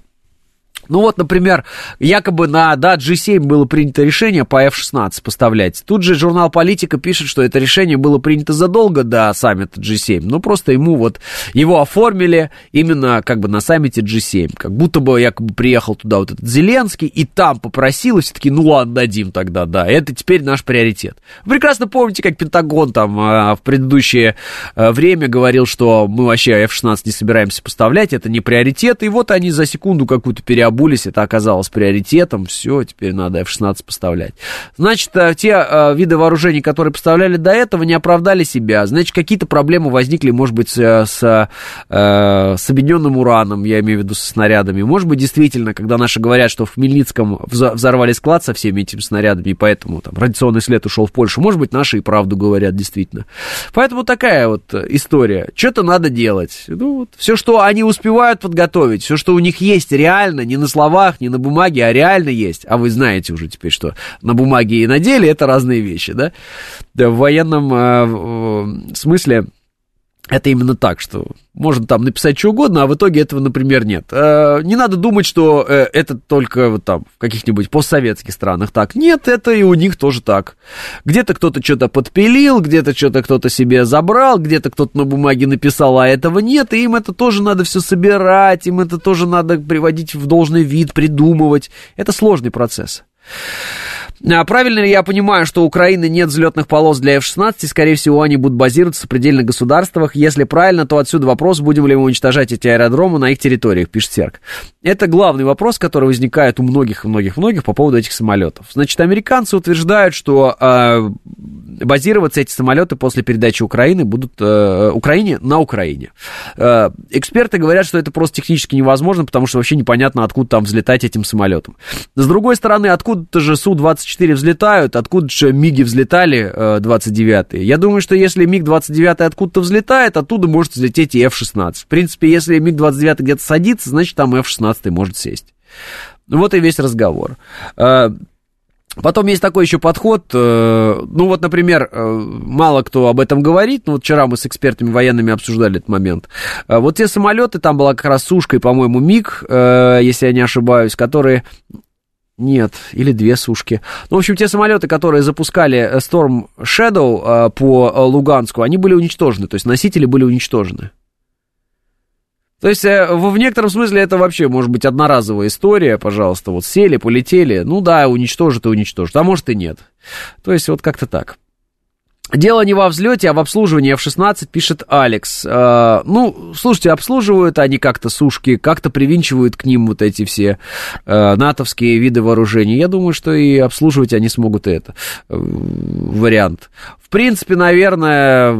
S2: Ну вот, например, якобы на да, G7 было принято решение по F-16 поставлять. Тут же журнал «Политика» пишет, что это решение было принято задолго до саммита G7. Ну, просто ему вот, его оформили именно как бы на саммите G7. Как будто бы якобы приехал туда вот этот Зеленский и там попросил, и все таки ну ладно, дадим тогда, да. Это теперь наш приоритет. Вы прекрасно помните, как Пентагон там а, в предыдущее а, время говорил, что мы вообще F-16 не собираемся поставлять, это не приоритет. И вот они за секунду какую-то переобулись обулись, это оказалось приоритетом, все, теперь надо F-16 поставлять. Значит, э, те э, виды вооружений, которые поставляли до этого, не оправдали себя. Значит, какие-то проблемы возникли, может быть, с, с, э, с объединенным ураном, я имею в виду со снарядами. Может быть, действительно, когда наши говорят, что в Хмельницком взорвали склад со всеми этими снарядами, и поэтому там радиационный след ушел в Польшу, может быть, наши и правду говорят, действительно. Поэтому такая вот история. Что-то надо делать. Ну, вот, все, что они успевают подготовить, все, что у них есть реально, не на словах, не на бумаге, а реально есть. А вы знаете уже теперь, что на бумаге и на деле это разные вещи, да? в военном э, смысле это именно так, что можно там написать что угодно, а в итоге этого, например, нет. Э, не надо думать, что э, это только вот там в каких-нибудь постсоветских странах так. Нет, это и у них тоже так. Где-то кто-то что-то подпилил, где-то что-то кто-то себе забрал, где-то кто-то на бумаге написал, а этого нет, и им это тоже надо все собирать, им это тоже надо приводить в должный вид, придумывать. Это сложный процесс. А правильно ли я понимаю, что у Украины нет взлетных полос для F-16, и, скорее всего, они будут базироваться в предельных государствах? Если правильно, то отсюда вопрос, будем ли мы уничтожать эти аэродромы на их территориях, пишет Серк. Это главный вопрос, который возникает у многих и многих-многих по поводу этих самолетов. Значит, американцы утверждают, что э, базироваться эти самолеты после передачи Украины будут э, Украине на Украине. Э, эксперты говорят, что это просто технически невозможно, потому что вообще непонятно, откуда там взлетать этим самолетом. С другой стороны, откуда-то же Су-24 взлетают, откуда же МиГи взлетали э, 29-е. Я думаю, что если МиГ-29 откуда-то взлетает, оттуда может взлететь и F-16. В принципе, если МиГ-29 где-то садится, значит там F-16 может сесть. Вот и весь разговор. Э, Потом есть такой еще подход, э, ну вот, например, э, мало кто об этом говорит, но вот вчера мы с экспертами военными обсуждали этот момент. Вот те самолеты, там была как раз сушка и, по-моему, МиГ, если я не ошибаюсь, которые нет, или две сушки. Ну, в общем, те самолеты, которые запускали Storm Shadow по Луганску, они были уничтожены, то есть носители были уничтожены. То есть э, в некотором смысле это вообще может быть одноразовая история, пожалуйста, вот сели, полетели, ну да, уничтожат и уничтожат, а может и нет. То есть вот как-то так. Дело не во взлете, а в обслуживании F-16, пишет Алекс. Э, ну, слушайте, обслуживают они как-то сушки, как-то привинчивают к ним вот эти все э, натовские виды вооружений. Я думаю, что и обслуживать они смогут это. Э, вариант. В принципе, наверное,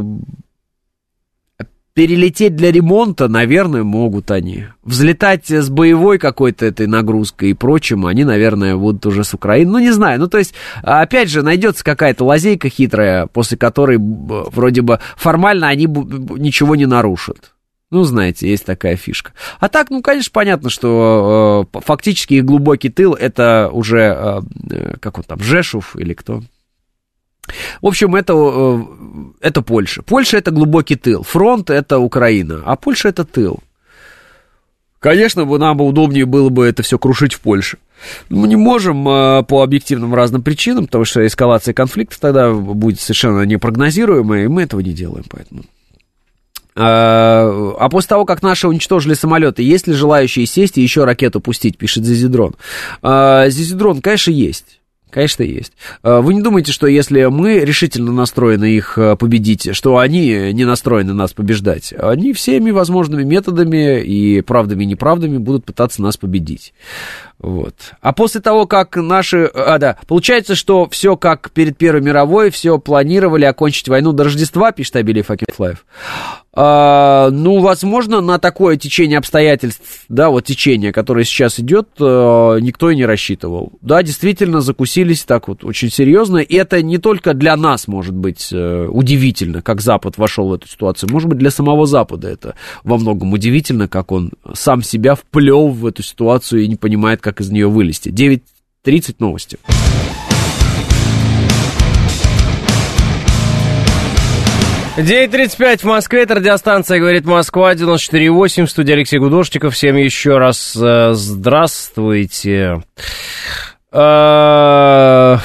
S2: Перелететь для ремонта, наверное, могут они. Взлетать с боевой какой-то этой нагрузкой и прочим, они, наверное, будут уже с Украины. Ну, не знаю. Ну, то есть, опять же, найдется какая-то лазейка хитрая, после которой вроде бы формально они ничего не нарушат. Ну, знаете, есть такая фишка. А так, ну, конечно, понятно, что э, фактически их глубокий тыл это уже, э, э как он там, Жешув или кто? В общем, это, э, это Польша. Польша это глубокий тыл. Фронт это Украина, а Польша это тыл. Конечно, бы нам удобнее было бы это все крушить в Польше. Мы не можем э, по объективным разным причинам, потому что эскалация конфликтов тогда будет совершенно непрогнозируемая, и мы этого не делаем, поэтому. А, а после того, как наши уничтожили самолеты, есть ли желающие сесть и еще ракету пустить, пишет Зизидрон. Зизидрон, конечно, есть. Конечно, есть. А, вы не думаете, что если мы решительно настроены их а, победить, что они не настроены нас побеждать? Они всеми возможными методами и правдами и неправдами будут пытаться нас победить. Вот. А после того, как наши... А, да, получается, что все как перед Первой мировой, все планировали окончить войну до Рождества, пишет Абили Факетфлаев. А, ну, возможно, на такое течение обстоятельств, да, вот течение, которое сейчас идет, а, никто и не рассчитывал. Да, действительно, закусились так вот очень серьезно, и это не только для нас, может быть, э, удивительно, как Запад вошел в эту ситуацию, может быть, для самого Запада это во многом удивительно, как он сам себя вплел в эту ситуацию и не понимает, как из нее вылезти. 9.30 новости.
S4: 9.35 в Москве, это радиостанция «Говорит Москва», 94.8, в студии Алексей Гудошников. Всем еще раз э, здравствуйте. Э,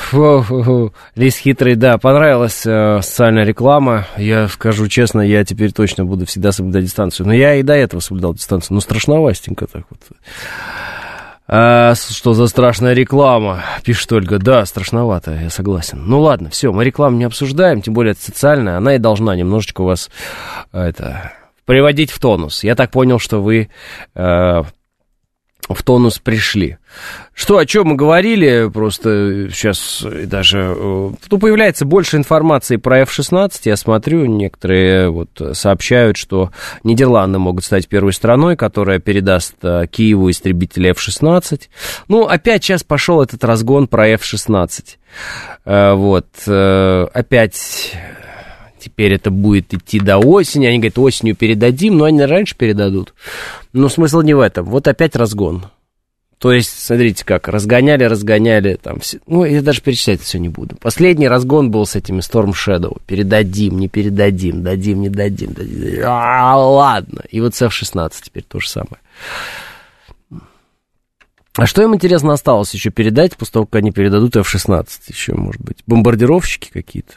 S4: Лис хитрый, да, понравилась э, социальная реклама. Я скажу честно, я теперь точно буду всегда соблюдать дистанцию. Но я и до этого соблюдал дистанцию. Ну, страшновастенько так вот. А, что за страшная реклама? Пишет Ольга. Да, страшновато, я согласен. Ну ладно, все, мы рекламу не обсуждаем, тем более это социальная. Она и должна немножечко вас это, приводить в тонус. Я так понял, что вы э, в тонус пришли. Что, о чем мы говорили, просто сейчас даже, э, ну, появляется больше информации про F-16, я смотрю, некоторые вот сообщают, что Нидерланды могут стать первой страной, которая передаст э, Киеву истребители F-16. Ну, опять сейчас пошел этот разгон про F-16. Э, вот, опять теперь это будет идти до осени, они говорят, осенью передадим, но они раньше передадут. Но смысл не в этом, вот опять разгон
S2: То есть, смотрите как, разгоняли, разгоняли, там, все, ну, я даже перечислять все не буду. Последний разгон был с этими Storm Shadow. Передадим, не передадим, дадим, не дадим, дадим. А, ладно. И вот с F-16 теперь то же самое. А что им, интересно, осталось еще передать, после того, как они передадут F-16 еще, может быть? Бомбардировщики какие-то?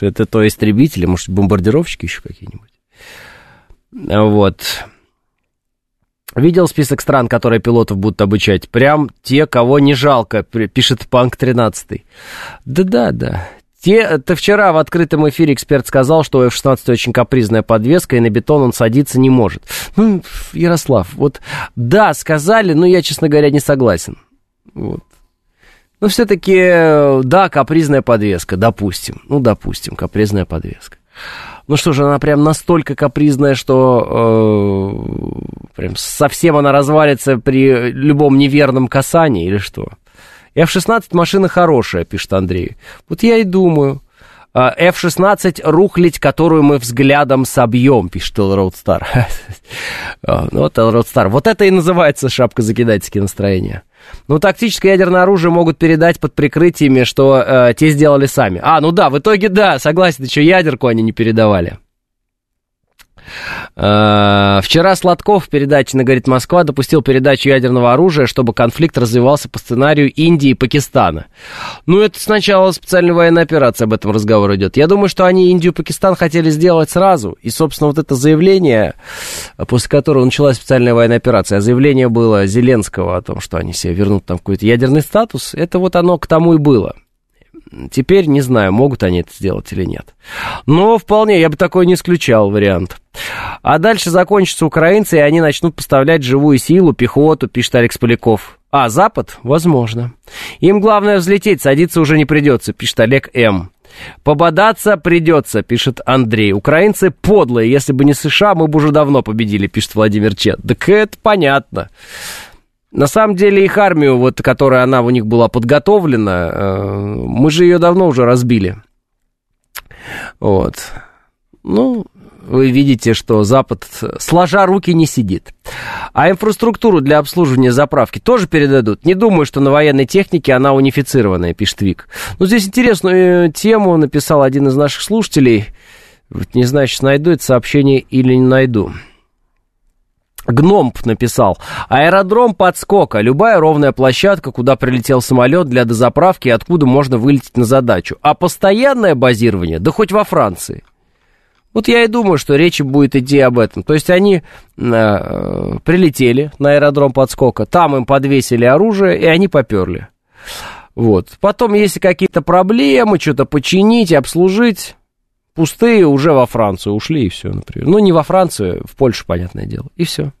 S2: Это то истребители, может, бомбардировщики еще какие-нибудь? Вот. Видел список стран, которые пилотов будут обучать? Прям те, кого не жалко, пишет Панк 13. Да-да-да. Те, это вчера в открытом эфире эксперт сказал, что у F-16 очень капризная подвеска, и на бетон он садиться не может. Ну, Ярослав, вот да, сказали, но я, честно говоря, не согласен. Вот. Но все-таки, да, капризная подвеска, допустим. Ну, допустим, капризная подвеска. Ну что же, она прям настолько капризная, что э, прям совсем она развалится при любом неверном касании или что? F-16 машина хорошая, пишет Андрей. Вот я и думаю. А, F-16 рухлить, которую мы взглядом собьем, пишет Roadstar. [LAUGHS] А, ну, вот Roadstar. Вот это и называется шапка закидательские настроения. Ну, тактическое ядерное оружие могут передать под прикрытиями, что э, те сделали сами. А, ну да, в итоге да, согласен, еще ядерку они не передавали. Э, вчера Сладков в передаче на «Говорит Москва» допустил передачу ядерного оружия, чтобы конфликт развивался по сценарию Индии и Пакистана. Ну, это сначала специальная военная операция, об этом разговор идет. Я думаю, что они Индию и Пакистан хотели сделать сразу. И, собственно, вот это заявление, после которого началась специальная военная операция, а заявление было Зеленского о том, что они себе вернут там какой-то ядерный статус, это вот оно к тому и было. Теперь не знаю, могут они это сделать или нет. Но вполне, я бы такой не исключал вариант. А дальше закончатся украинцы, и они начнут поставлять живую силу, пехоту, пишет Алекс Поляков. А Запад? Возможно. Им главное взлететь, садиться уже не придется, пишет Олег М. Пободаться придется, пишет Андрей. Украинцы подлые, если бы не США, мы бы уже давно победили, пишет Владимир Чет. Так это понятно. На самом деле их армию, вот, которая она у них была подготовлена, э, мы же ее давно уже разбили. Вот. Ну, вы видите, что Запад сложа руки не сидит. А инфраструктуру для обслуживания заправки тоже передадут. Не думаю, что на военной технике она унифицированная, пишет Вик. Ну, здесь интересную тему написал один из наших слушателей. Не знаю, сейчас найду это сообщение или не найду. Гномп написал. Аэродром подскока. Любая ровная площадка, куда прилетел самолет для дозаправки откуда можно вылететь на задачу. А постоянное базирование, да хоть во Франции. Вот я и думаю, что речь будет идти об этом. То есть они э, прилетели на аэродром подскока, там им подвесили оружие, и они поперли. Вот. Потом, если какие-то проблемы, что-то починить, обслужить, пустые уже во Францию ушли, и все, например. Ну, не во Францию, в Польшу, понятное дело. И все.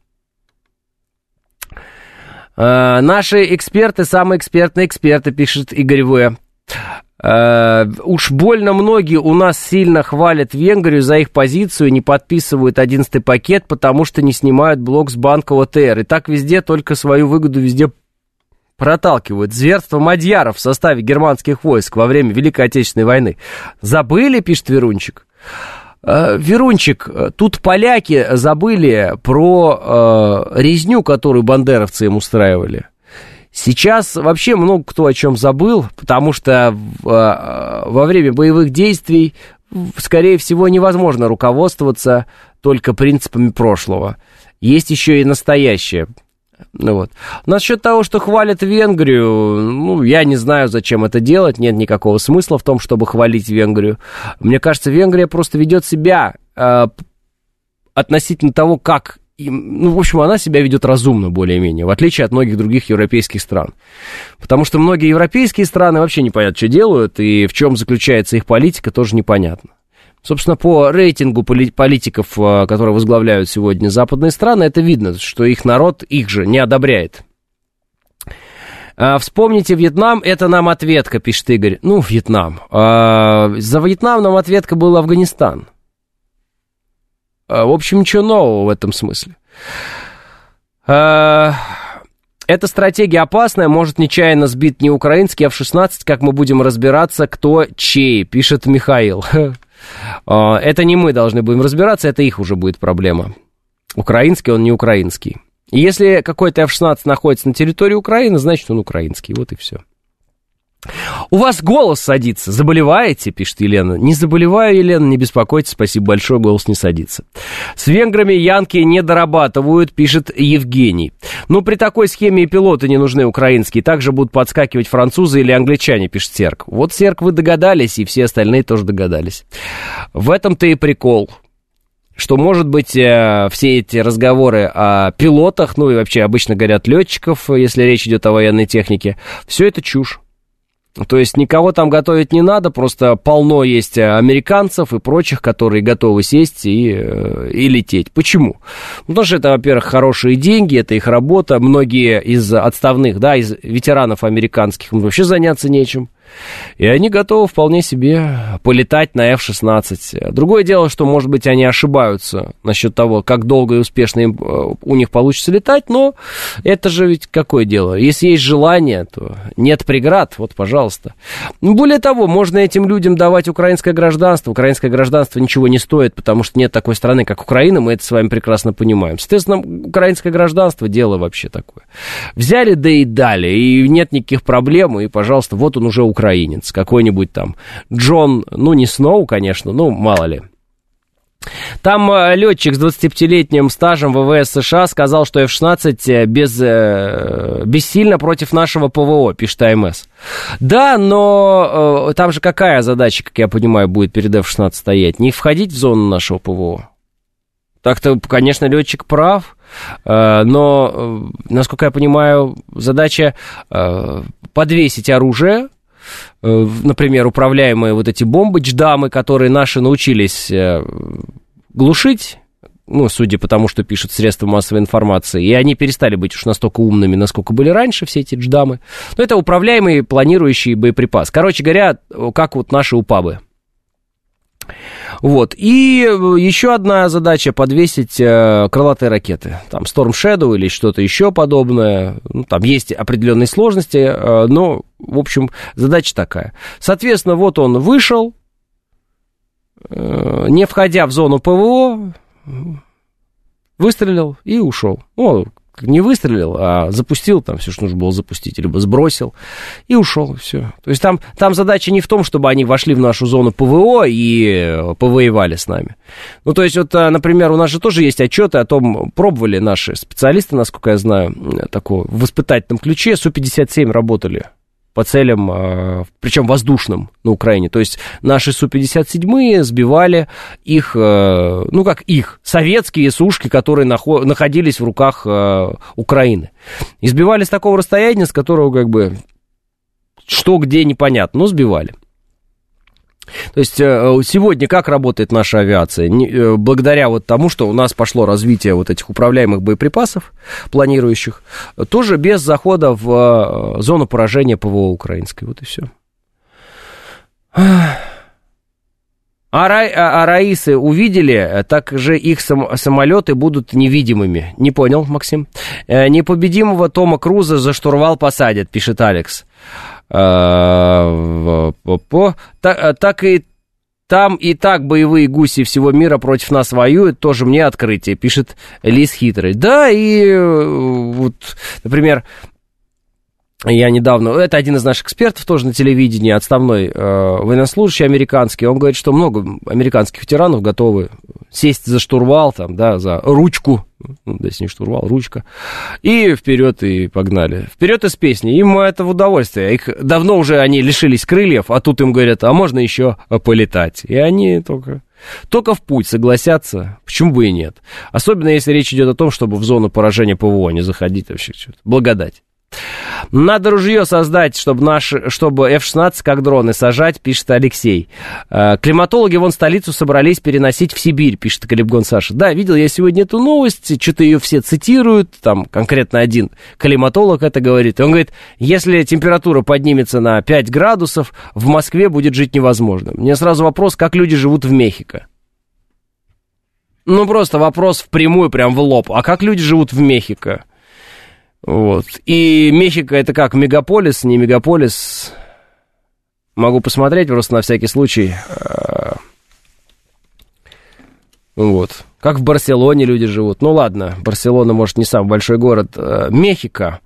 S2: Э, наши эксперты, самые экспертные эксперты, пишет Игорь В. Э, уж больно многие у нас сильно хвалят Венгрию за их позицию, не подписывают одиннадцатый пакет, потому что не снимают блок с банка ОТР. И так везде только свою выгоду везде проталкивают. Зверство мадьяров в составе германских войск во время Великой Отечественной войны. Забыли, пишет Верунчик. Э, Верунчик, тут поляки забыли про э, резню, которую бандеровцы им устраивали. Сейчас вообще много кто о чем забыл, потому что э, во время боевых действий, скорее всего, невозможно руководствоваться только принципами прошлого. Есть еще и настоящее. Ну вот. Насчет того, что хвалят Венгрию, ну, я не знаю, зачем это делать, нет никакого смысла в том, чтобы хвалить Венгрию. Мне кажется, Венгрия просто ведет себя э, относительно того, как ну, в общем, она себя ведет разумно более-менее, в отличие от многих других европейских стран. Потому что многие европейские страны вообще не понятно, что делают, и в чем заключается их политика, тоже непонятно. Собственно, по рейтингу политиков, а, которые возглавляют сегодня западные страны, это видно, что их народ их же не одобряет. А, вспомните Вьетнам, это нам ответка, пишет Игорь. Ну, Вьетнам. А, за Вьетнам нам ответка был Афганистан. В общем, ничего нового в этом смысле. Эта стратегия опасная, может нечаянно сбить не украинский F-16, как мы будем разбираться, кто чей, пишет Михаил. [LAUGHS] Это не мы должны будем разбираться, это их уже будет проблема. Украинский он не украинский. Если какой-то F-16 находится на территории Украины, значит он украинский. Вот и все. У вас голос садится. Заболеваете, пишет Елена. Не заболеваю, Елена, не беспокойтесь, спасибо большое, голос не садится. С венграми янки не дорабатывают, пишет Евгений. Ну, при такой схеме и пилоты не нужны украинские. Также будут подскакивать французы или англичане, пишет Серк. Вот, Серк, вы догадались, и все остальные тоже догадались. В этом-то и прикол что, может быть, э, все эти разговоры о пилотах, ну и вообще обычно говорят летчиков, если речь идет о военной технике, все это чушь. То есть никого там готовить не надо, просто полно есть американцев и прочих, которые готовы сесть и, э, и лететь. Почему? Потому что это, во-первых, хорошие деньги, это их работа. Многие из отставных, да, из ветеранов американских вообще заняться нечем. И они готовы вполне себе полетать на F-16. Другое дело, что, может быть, они ошибаются насчет того, как долго и успешно им, э, у них получится летать, но это же ведь какое дело? Если есть желание, то нет преград, вот, пожалуйста. Более того, можно этим людям давать украинское гражданство. Украинское гражданство ничего не стоит, потому что нет такой страны, как Украина, мы это с вами прекрасно понимаем. Соответственно, украинское гражданство – дело вообще такое. Взяли, да и дали, и нет никаких проблем, и, пожалуйста, вот он уже украинский украинец, какой-нибудь там Джон, ну не Сноу, конечно, ну мало ли. Там э, летчик с 25-летним стажем ВВС США сказал, что F-16 э, без, э, бессильно против нашего ПВО, пишет АМС. Да, но там же какая задача, как я понимаю, будет перед F-16 стоять? Не входить в зону нашего ПВО? Так-то, конечно, летчик прав, но, насколько я понимаю, задача подвесить оружие например, управляемые вот эти бомбы, дждамы, которые наши научились э, глушить, ну, судя по тому, что пишут средства массовой информации, и они перестали быть уж настолько умными, насколько были раньше все эти дждамы. Но это управляемый, планирующий боеприпас. Короче говоря, как вот наши упабы. Вот. И э, еще одна задача подвесить э, крылатые ракеты. Там Storm Shadow или что-то еще подобное. Ну, там есть определенные сложности, э, но, в общем, задача такая. Соответственно, вот он вышел, э, не входя в зону ПВО, выстрелил и ушел. Ну, не выстрелил, а запустил там все, что нужно было запустить, либо сбросил и ушел, все. То есть там, там задача не в том, чтобы они вошли в нашу зону ПВО и э, повоевали с нами. Ну, то есть, вот, э, например, у нас же тоже есть отчеты о том, пробовали наши специалисты, насколько я знаю, такого в воспитательном ключе, Су-57 работали по целям, а, причем воздушным на Украине. То есть наши Су-57 сбивали их, э, ну как их, советские сушки, которые находились в руках э, Украины. И сбивали с такого расстояния, с которого как бы что где непонятно, но сбивали. То есть э, сегодня как работает наша авиация? Э, благодаря вот тому, что у нас пошло развитие вот этих управляемых боеприпасов, планирующих, тоже без захода в э, зону поражения ПВО украинской. Вот и все. А, ра, а, а Раисы увидели, так же их сам, самолеты будут невидимыми. Не понял, Максим? Непобедимого Тома Круза за штурвал посадят, пишет Алекс. Э, так и там и так боевые гуси всего мира против нас воюют, тоже мне открытие, пишет Лис Хитрый. Да, и э, вот, например, я недавно, это один из наших экспертов тоже на телевидении, отставной э, военнослужащий американский, он говорит, что много американских ветеранов готовы сесть за штурвал, там, да, за ручку, ну, да, если не штурвал, ручка, и вперед и погнали. Вперед из песни, им это в удовольствие. Их давно уже они лишились крыльев, а тут им говорят, а можно еще полетать. И они только только в путь согласятся, почему бы и нет. Особенно если речь идет о том, чтобы в зону поражения ПВО не заходить вообще. Благодать. Надо ружье создать, чтобы, наш, чтобы F-16 как дроны сажать, пишет Алексей. Э, климатологи вон столицу собрались переносить в Сибирь, пишет Калибгон Саша. Да, видел я сегодня эту новость, что-то ее все цитируют, там конкретно один климатолог это говорит. Он говорит, если температура поднимется на 5 градусов, в Москве будет жить невозможно. Мне сразу вопрос, как люди живут в Мехико? Ну, просто вопрос впрямую, прям в лоб. А как люди живут в Мехико? Вот. И Мехико это как, мегаполис, не мегаполис? Могу посмотреть просто на всякий случай. А, вот. Как в Барселоне люди живут. Ну ладно, Барселона, может, не самый большой город. Э, Мехико.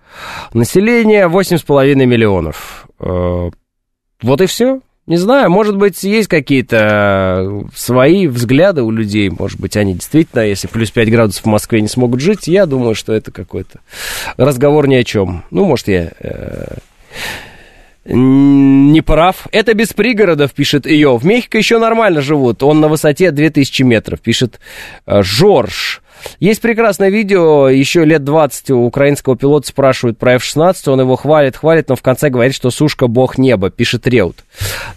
S2: Население 8,5 миллионов. Э, вот и все. Не знаю, может быть, есть какие-то свои взгляды у людей. Может быть, они действительно, если плюс 5 градусов в Москве не смогут жить, я думаю, что это какой-то разговор ни о чем. Ну, может, я э, не прав. Это без пригородов, пишет ее. В Мехико еще нормально живут. Он на высоте 2000 метров, пишет э, Жорж. Есть прекрасное видео, еще лет 20 у украинского пилота спрашивают про F-16, он его хвалит, хвалит, но в конце говорит, что сушка бог неба, пишет Реут.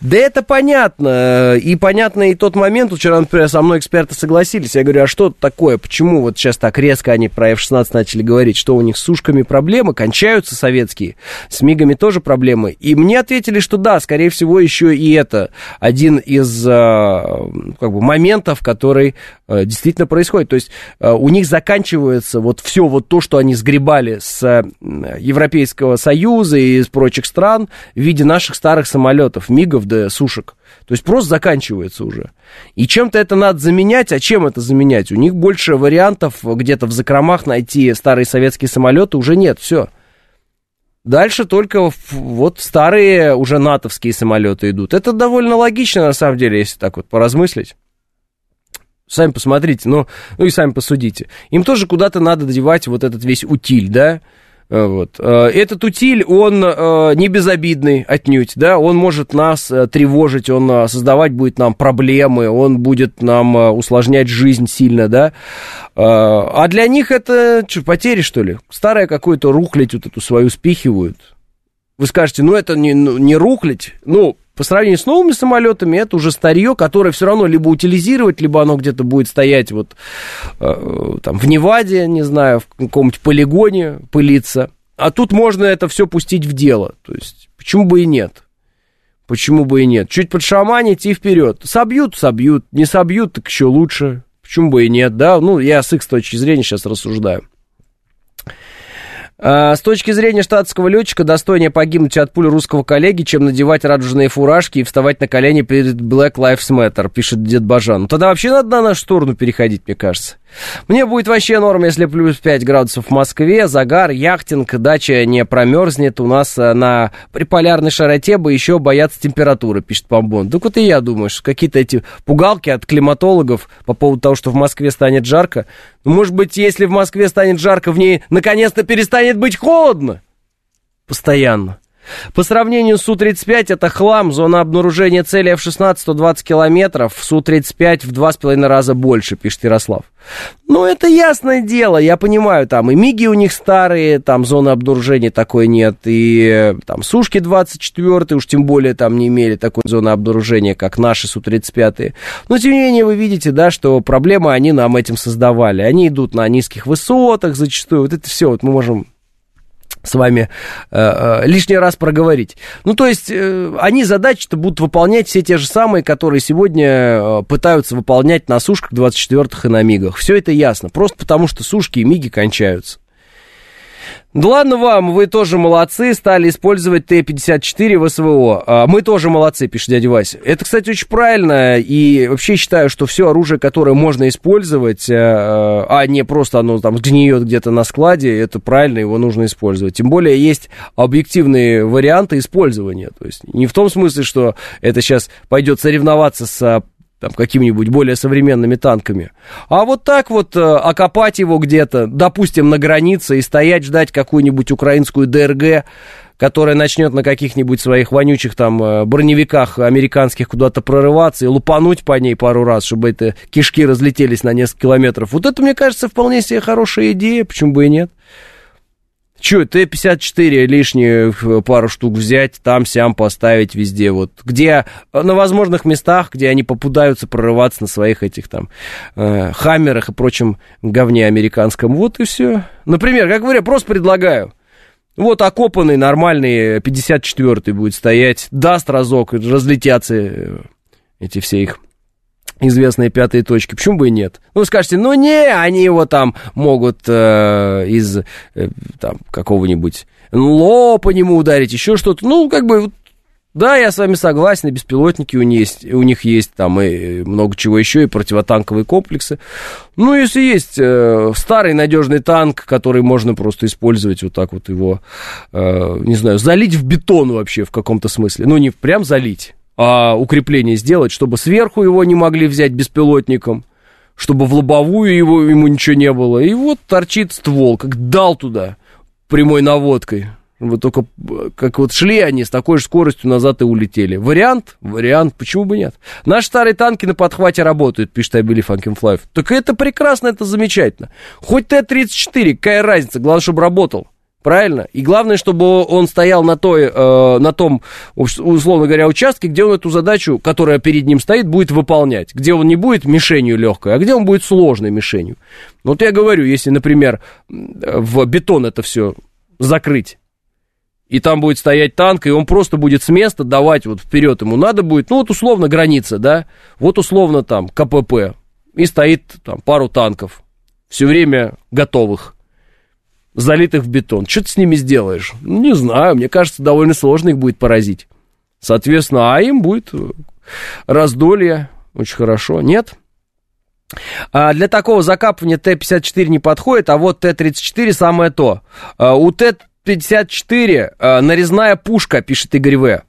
S2: Да это понятно, и понятно и тот момент, вчера, например, со мной эксперты согласились, я говорю, а что такое, почему вот сейчас так резко они про F-16 начали говорить, что у них с сушками проблемы, кончаются советские, с МИГами тоже проблемы, и мне ответили, что да, скорее всего, еще и это один из а, как бы, моментов, который а, действительно происходит, то есть а, у них заканчивается вот все вот то, что они сгребали с Европейского Союза и из прочих стран в виде наших старых самолетов, мигов да сушек. То есть просто заканчивается уже. И чем-то это надо заменять, а чем это заменять? У них больше вариантов где-то в закромах найти старые советские самолеты уже нет, все. Дальше только вот старые уже натовские самолеты идут. Это довольно логично, на самом деле, если так вот поразмыслить. Сами посмотрите, ну, ну и сами посудите. Им тоже куда-то надо девать вот этот весь утиль, да? Э, вот. Э, этот утиль, он э, не безобидный отнюдь, да, он может нас тревожить, он создавать будет нам проблемы, он будет нам усложнять жизнь сильно, да. А для них это что, потери, что ли? Старое какое-то рухлить вот эту свою спихивают. Вы скажете, ну это не, ну, не рухлить, ну, по сравнению с новыми самолетами, это уже старье, которое все равно либо утилизировать, либо оно где-то будет стоять вот э, там в Неваде, не знаю, в каком-нибудь полигоне пылиться. А тут можно это все пустить в дело. То есть, почему бы и нет? Почему бы и нет? Чуть подшаманить и вперед. Собьют, собьют. Не собьют, так еще лучше. Почему бы и нет, да? Ну, я с их точки зрения сейчас рассуждаю. А, с точки зрения штатского летчика, достойнее погибнуть от пули русского коллеги, чем надевать радужные фуражки и вставать на колени перед Black Lives Matter, пишет дед Бажан. Ну, тогда вообще надо на нашу сторону переходить, мне кажется. Мне будет вообще норм, если плюс 5 градусов в Москве, загар, яхтинг, дача не промерзнет. У нас э, на приполярной широте бы еще боятся температуры, пишет Помбон. Так вот и я думаю, что какие-то эти пугалки от климатологов по поводу того, что в Москве станет жарко. Ну, может быть, если в Москве станет жарко, в ней наконец-то перестанет быть холодно? Постоянно. По сравнению с Су-35, это хлам. Зона обнаружения цели F-16 120 километров, Су-35 в два с половиной раза больше, пишет Ярослав. Ну, это ясное дело, я понимаю, там и МИГи у них старые, там зоны обнаружения такой нет, и там Сушки 24 уж тем более там не имели такой зоны обнаружения, как наши Су-35. Но, тем не менее, вы видите, да, что проблемы они нам этим создавали. Они идут на низких высотах зачастую, вот это все, вот мы можем с вами э, э, лишний раз проговорить. Ну, то есть, э, они задачи-то будут выполнять все те же самые, которые сегодня э, пытаются выполнять на сушках 24-х и на мигах. Все это ясно. Просто потому, что сушки и миги кончаются. Да ладно вам, вы тоже молодцы, стали использовать Т-54 в СВО. А, мы тоже молодцы, пишет дядя Вася. Это, кстати, очень правильно, и вообще считаю, что все оружие, которое можно использовать, э, э, а не просто оно там гниет где-то на складе, это правильно, его нужно использовать. Тем более есть объективные варианты использования. То есть не в том смысле, что это сейчас пойдет соревноваться с там, какими-нибудь более современными танками. А вот так вот э, окопать его где-то, допустим, на границе и стоять ждать какую-нибудь украинскую ДРГ, которая начнет на каких-нибудь своих вонючих там э, броневиках американских куда-то прорываться и лупануть по ней пару раз, чтобы это кишки разлетелись на несколько километров. Вот это, мне кажется, вполне себе хорошая идея, почему бы и нет. Че, Т-54 лишние пару штук взять, там, сям поставить везде, вот, где, э, на возможных местах, где они попадаются прорываться на своих этих там э, хаммерах и прочем говне американском, вот и все. Например, как говоря, просто предлагаю, вот окопанный нормальный 54-й будет стоять, даст разок, разлетятся э, эти все их известные пятые точки. Почему бы и нет? Ну, скажете, ну не, они его там могут э, из э, там, какого-нибудь ло по нему ударить, еще что-то. Ну, как бы Да, я с вами согласен, и беспилотники у них есть, у них есть там и много чего еще, и противотанковые комплексы. Ну, если есть э, старый надежный танк, который можно просто использовать вот так вот его, э, не знаю, залить в бетон вообще в каком-то смысле. Ну, не прям залить, а укрепление сделать, чтобы сверху его не могли взять беспилотником, чтобы в лобовую его, ему ничего не было. И вот торчит ствол, как дал туда прямой наводкой. Вот только как вот шли они с такой же скоростью назад и улетели. Вариант? Вариант. Почему бы нет? Наши старые танки на подхвате работают, пишет I Believe I Can Fly. Так это прекрасно, это замечательно. Хоть Т-34, какая разница, главное, чтобы работал. Правильно? И главное, чтобы он стоял на, той, э, на том, условно говоря, участке, где он эту задачу, которая перед ним стоит, будет выполнять. Где он не будет мишенью легкой, а где он будет сложной мишенью. Вот я говорю, если, например, в бетон это все закрыть, и там будет стоять танк, и он просто будет с места давать вот вперед ему надо будет, ну вот условно граница, да, вот условно там КПП, и стоит там пару танков, все время готовых, залитых в бетон. Что ты с ними сделаешь? Не знаю, мне кажется, довольно сложно их будет поразить. Соответственно, а им будет раздолье, очень хорошо, нет? А для такого закапывания Т-54 не подходит, а вот Т-34 самое то. А у Т 54, э, нарезная пушка, пишет Игорь В.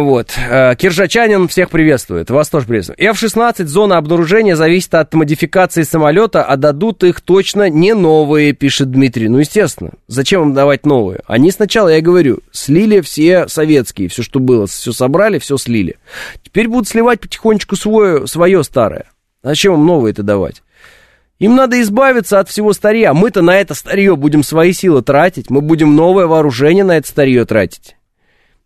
S2: Вот. Э, киржачанин всех приветствует. Вас тоже приветствую. F-16, зона обнаружения зависит от модификации самолета, а дадут их точно не новые, пишет Дмитрий. Ну, естественно. Зачем им давать новые? Они сначала, я говорю, слили все советские, все, что было, все собрали, все слили. Теперь будут сливать потихонечку свое, свое старое. Зачем им новые это давать? Им надо избавиться от всего старья. Мы-то на это старье будем свои силы тратить. Мы будем новое вооружение на это старье тратить.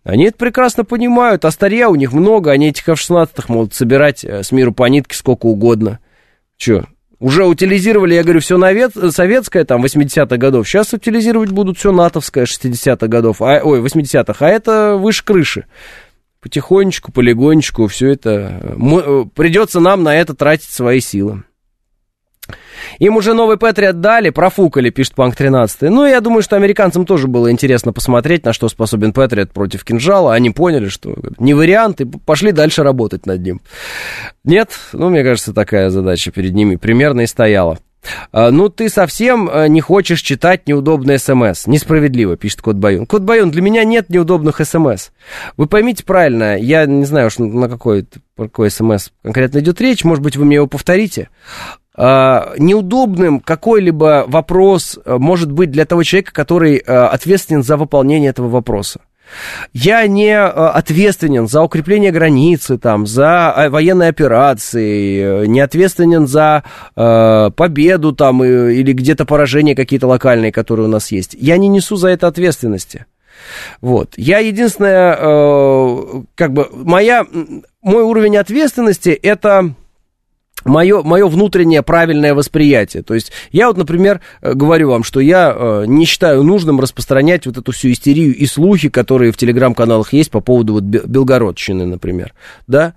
S2: Они это прекрасно понимают, а старья у них много, они этих F-16 могут собирать э, с миру по нитке сколько угодно. Че, уже утилизировали, я говорю, все навет, советское, там, 80-х годов. Сейчас утилизировать будут все натовское 60-х годов, а, ой, 80-х, а это выше крыши. Потихонечку, полигонечку, все это... Э, э, придется нам на это тратить свои силы. Им уже новый Петри отдали, профукали, пишет Панк 13. Ну, я думаю, что американцам тоже было интересно посмотреть, на что способен Патриот против кинжала. Они поняли, что не вариант, и пошли дальше работать над ним. Нет, ну, мне кажется, такая задача перед ними примерно и стояла. А, ну, ты совсем э, не хочешь читать неудобные смс. Несправедливо, пишет Кот Баюн. Кот Баюн, для меня нет неудобных смс. Вы поймите правильно, я не знаю уж на какой, какой смс конкретно идет речь, может быть, вы мне его повторите. А, неудобным какой-либо вопрос э, может быть для того человека, который э, ответственен за выполнение этого вопроса. Я не э, ответственен за укрепление границы, там, за военные операции, не ответственен за э, победу там, или где-то поражения какие-то локальные, которые у нас есть. Я не несу за это ответственности. Вот. Я единственное, э, как бы, моя, мой уровень ответственности это мое, мое внутреннее правильное восприятие. То есть я вот, например, э, говорю вам, что я э, не считаю нужным распространять вот эту всю истерию и слухи, которые в телеграм-каналах есть по поводу вот Белгородчины, например, да.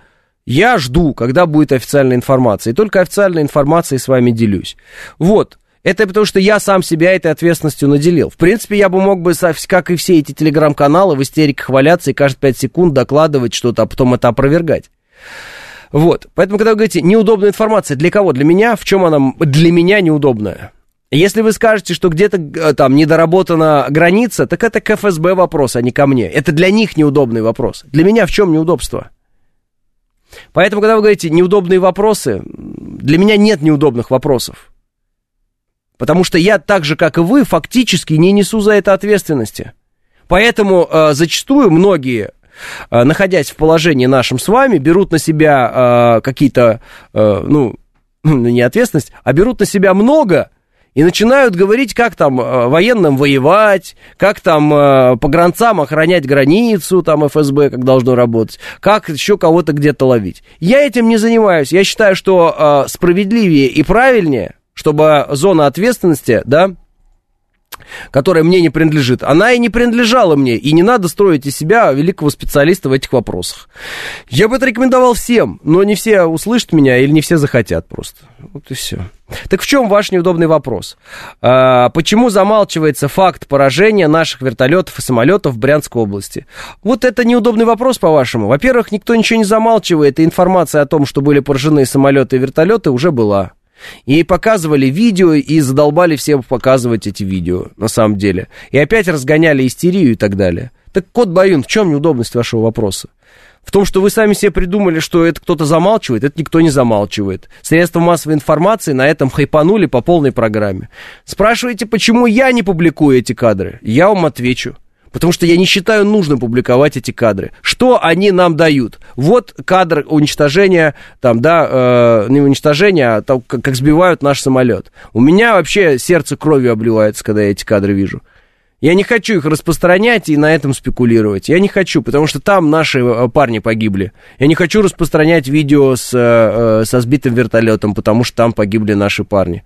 S2: Я жду, когда будет официальная информация, и только официальной информацией с вами делюсь. Вот, это потому, что я сам себя этой ответственностью наделил. В принципе, я бы мог бы, как и все эти телеграм-каналы, в истериках валяться и каждые 5 секунд докладывать что-то, а потом это опровергать. Вот. Поэтому, когда вы говорите неудобная информация, для кого? Для меня? В чем она для меня неудобная? Если вы скажете, что где-то э, там недоработана граница, так это к ФСБ вопрос, а не ко мне. Это для них неудобный вопрос. Для меня в чем неудобство? Поэтому, когда вы говорите неудобные вопросы, для меня нет неудобных вопросов. Потому что я так же, как и вы, фактически не несу за это ответственности. Поэтому э, зачастую многие находясь в положении нашем с вами, берут на себя э, какие-то, э, ну, [LAUGHS] не ответственность, а берут на себя много и начинают говорить, как там военным воевать, как там по гранцам охранять границу, там ФСБ как должно работать, как еще кого-то где-то ловить. Я этим не занимаюсь. Я считаю, что справедливее и правильнее, чтобы зона ответственности, да, которая мне не принадлежит, она и не принадлежала мне, и не надо строить из себя великого специалиста в этих вопросах. Я бы это рекомендовал всем, но не все услышат меня или не все захотят просто. Вот и все. Так в чем ваш неудобный вопрос? А, почему замалчивается факт поражения наших вертолетов и самолетов в Брянской области? Вот это неудобный вопрос, по-вашему. Во-первых, никто ничего не замалчивает, и информация о том, что были поражены самолеты и вертолеты, уже была. И показывали видео, и задолбали всем показывать эти видео, на самом деле. И опять разгоняли истерию и так далее. Так, Кот Баюн, в чем неудобность вашего вопроса? В том, что вы сами себе придумали, что это кто-то замалчивает, это никто не замалчивает. Средства массовой информации на этом хайпанули по полной программе. Спрашиваете, почему я не публикую эти кадры? Я вам отвечу. Потому что я не считаю нужным публиковать эти кадры. Что они нам дают? Вот кадр уничтожения, там, да, э, не уничтожения, а там, как, как сбивают наш самолет. У меня вообще сердце кровью обливается, когда я эти кадры вижу. Я не хочу их распространять и на этом спекулировать. Я не хочу, потому что там наши э, парни погибли. Я не хочу распространять видео с, э, со сбитым вертолетом, потому что там погибли наши парни.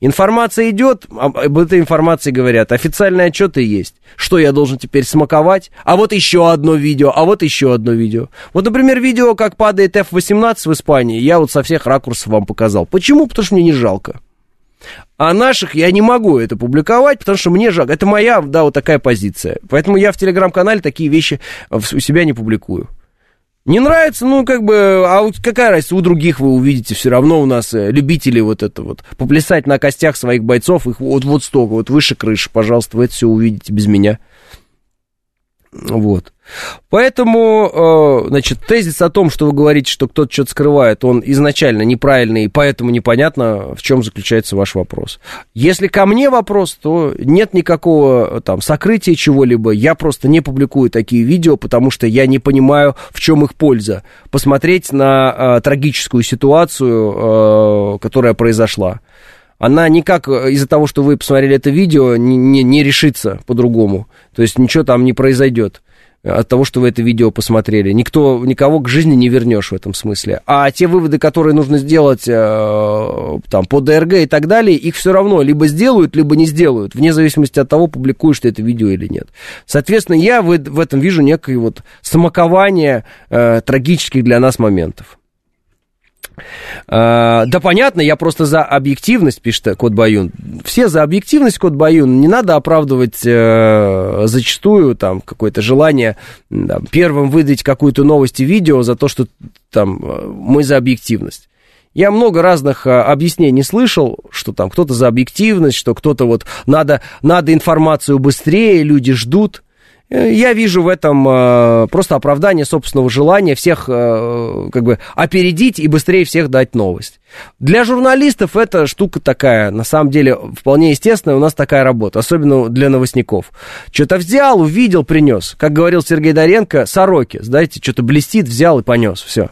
S2: Информация идет, об этой информации говорят, официальные отчеты есть. Что я должен теперь смаковать? А вот еще одно видео, а вот еще одно видео. Вот, например, видео, как падает F-18 в Испании, я вот со всех ракурсов вам показал. Почему? Потому что мне не жалко. А наших я не могу это публиковать, потому что мне жалко. Это моя, да, вот такая позиция. Поэтому я в телеграм-канале такие вещи у себя не публикую. Не нравится, ну, как бы, а вот какая разница, у других вы увидите, все равно у нас э, любители вот это вот, поплясать на костях своих бойцов, их вот, вот столько, вот выше крыши, пожалуйста, вы это все увидите без меня. Вот. Поэтому, э, значит, тезис о том, что вы говорите, что кто-то что-то скрывает, он изначально неправильный, и поэтому непонятно, в чем заключается ваш вопрос. Если ко мне вопрос, то нет никакого там сокрытия чего-либо. Я просто не публикую такие видео, потому что я не понимаю, в чем их польза. Посмотреть на э, трагическую ситуацию, э, которая произошла она никак из-за того, что вы посмотрели это видео, не, не, не решится по-другому. То есть ничего там не произойдет от того, что вы это видео посмотрели. Никто, никого к жизни не вернешь в этом смысле. А те выводы, которые нужно сделать э, там, по ДРГ и так далее, их все равно либо сделают, либо не сделают, вне зависимости от того, публикуешь ты это видео или нет. Соответственно, я в, в этом вижу некое вот самокование э, трагических для нас моментов. А, да, понятно, я просто за объективность, пишет Код Баюн. Все за объективность, Код Баюн. Не надо оправдывать э, зачастую там какое-то желание да, первым выдать какую-то новость и видео за то, что там э, мы за объективность. Я много разных а, объяснений слышал, что там кто-то за объективность, что кто-то вот надо, надо информацию быстрее, люди ждут. Э, я вижу в этом э, просто оправдание собственного желания всех э, как бы опередить и быстрее всех дать новость. Для журналистов это штука такая, на самом деле, вполне естественная, у нас такая работа, особенно для новостников. Что-то взял, увидел, принес. Как говорил Сергей Доренко, сороки, знаете, что-то блестит, взял и понес, все.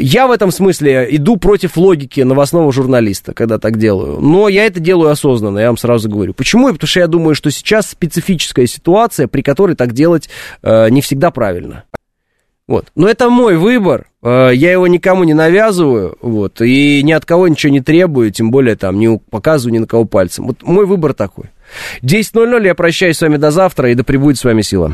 S2: Я в этом смысле иду против логики новостного журналиста, когда так делаю. Но я это делаю осознанно, я вам сразу говорю. Почему? Потому что я думаю, что сейчас специфическая ситуация, при которой так делать э, не всегда правильно. Вот. Но это мой выбор, э, я его никому не навязываю, вот, и ни от кого ничего не требую, тем более там не показываю ни на кого пальцем. Вот мой выбор такой. 10.00, я прощаюсь с вами до завтра, и да пребудет с вами сила.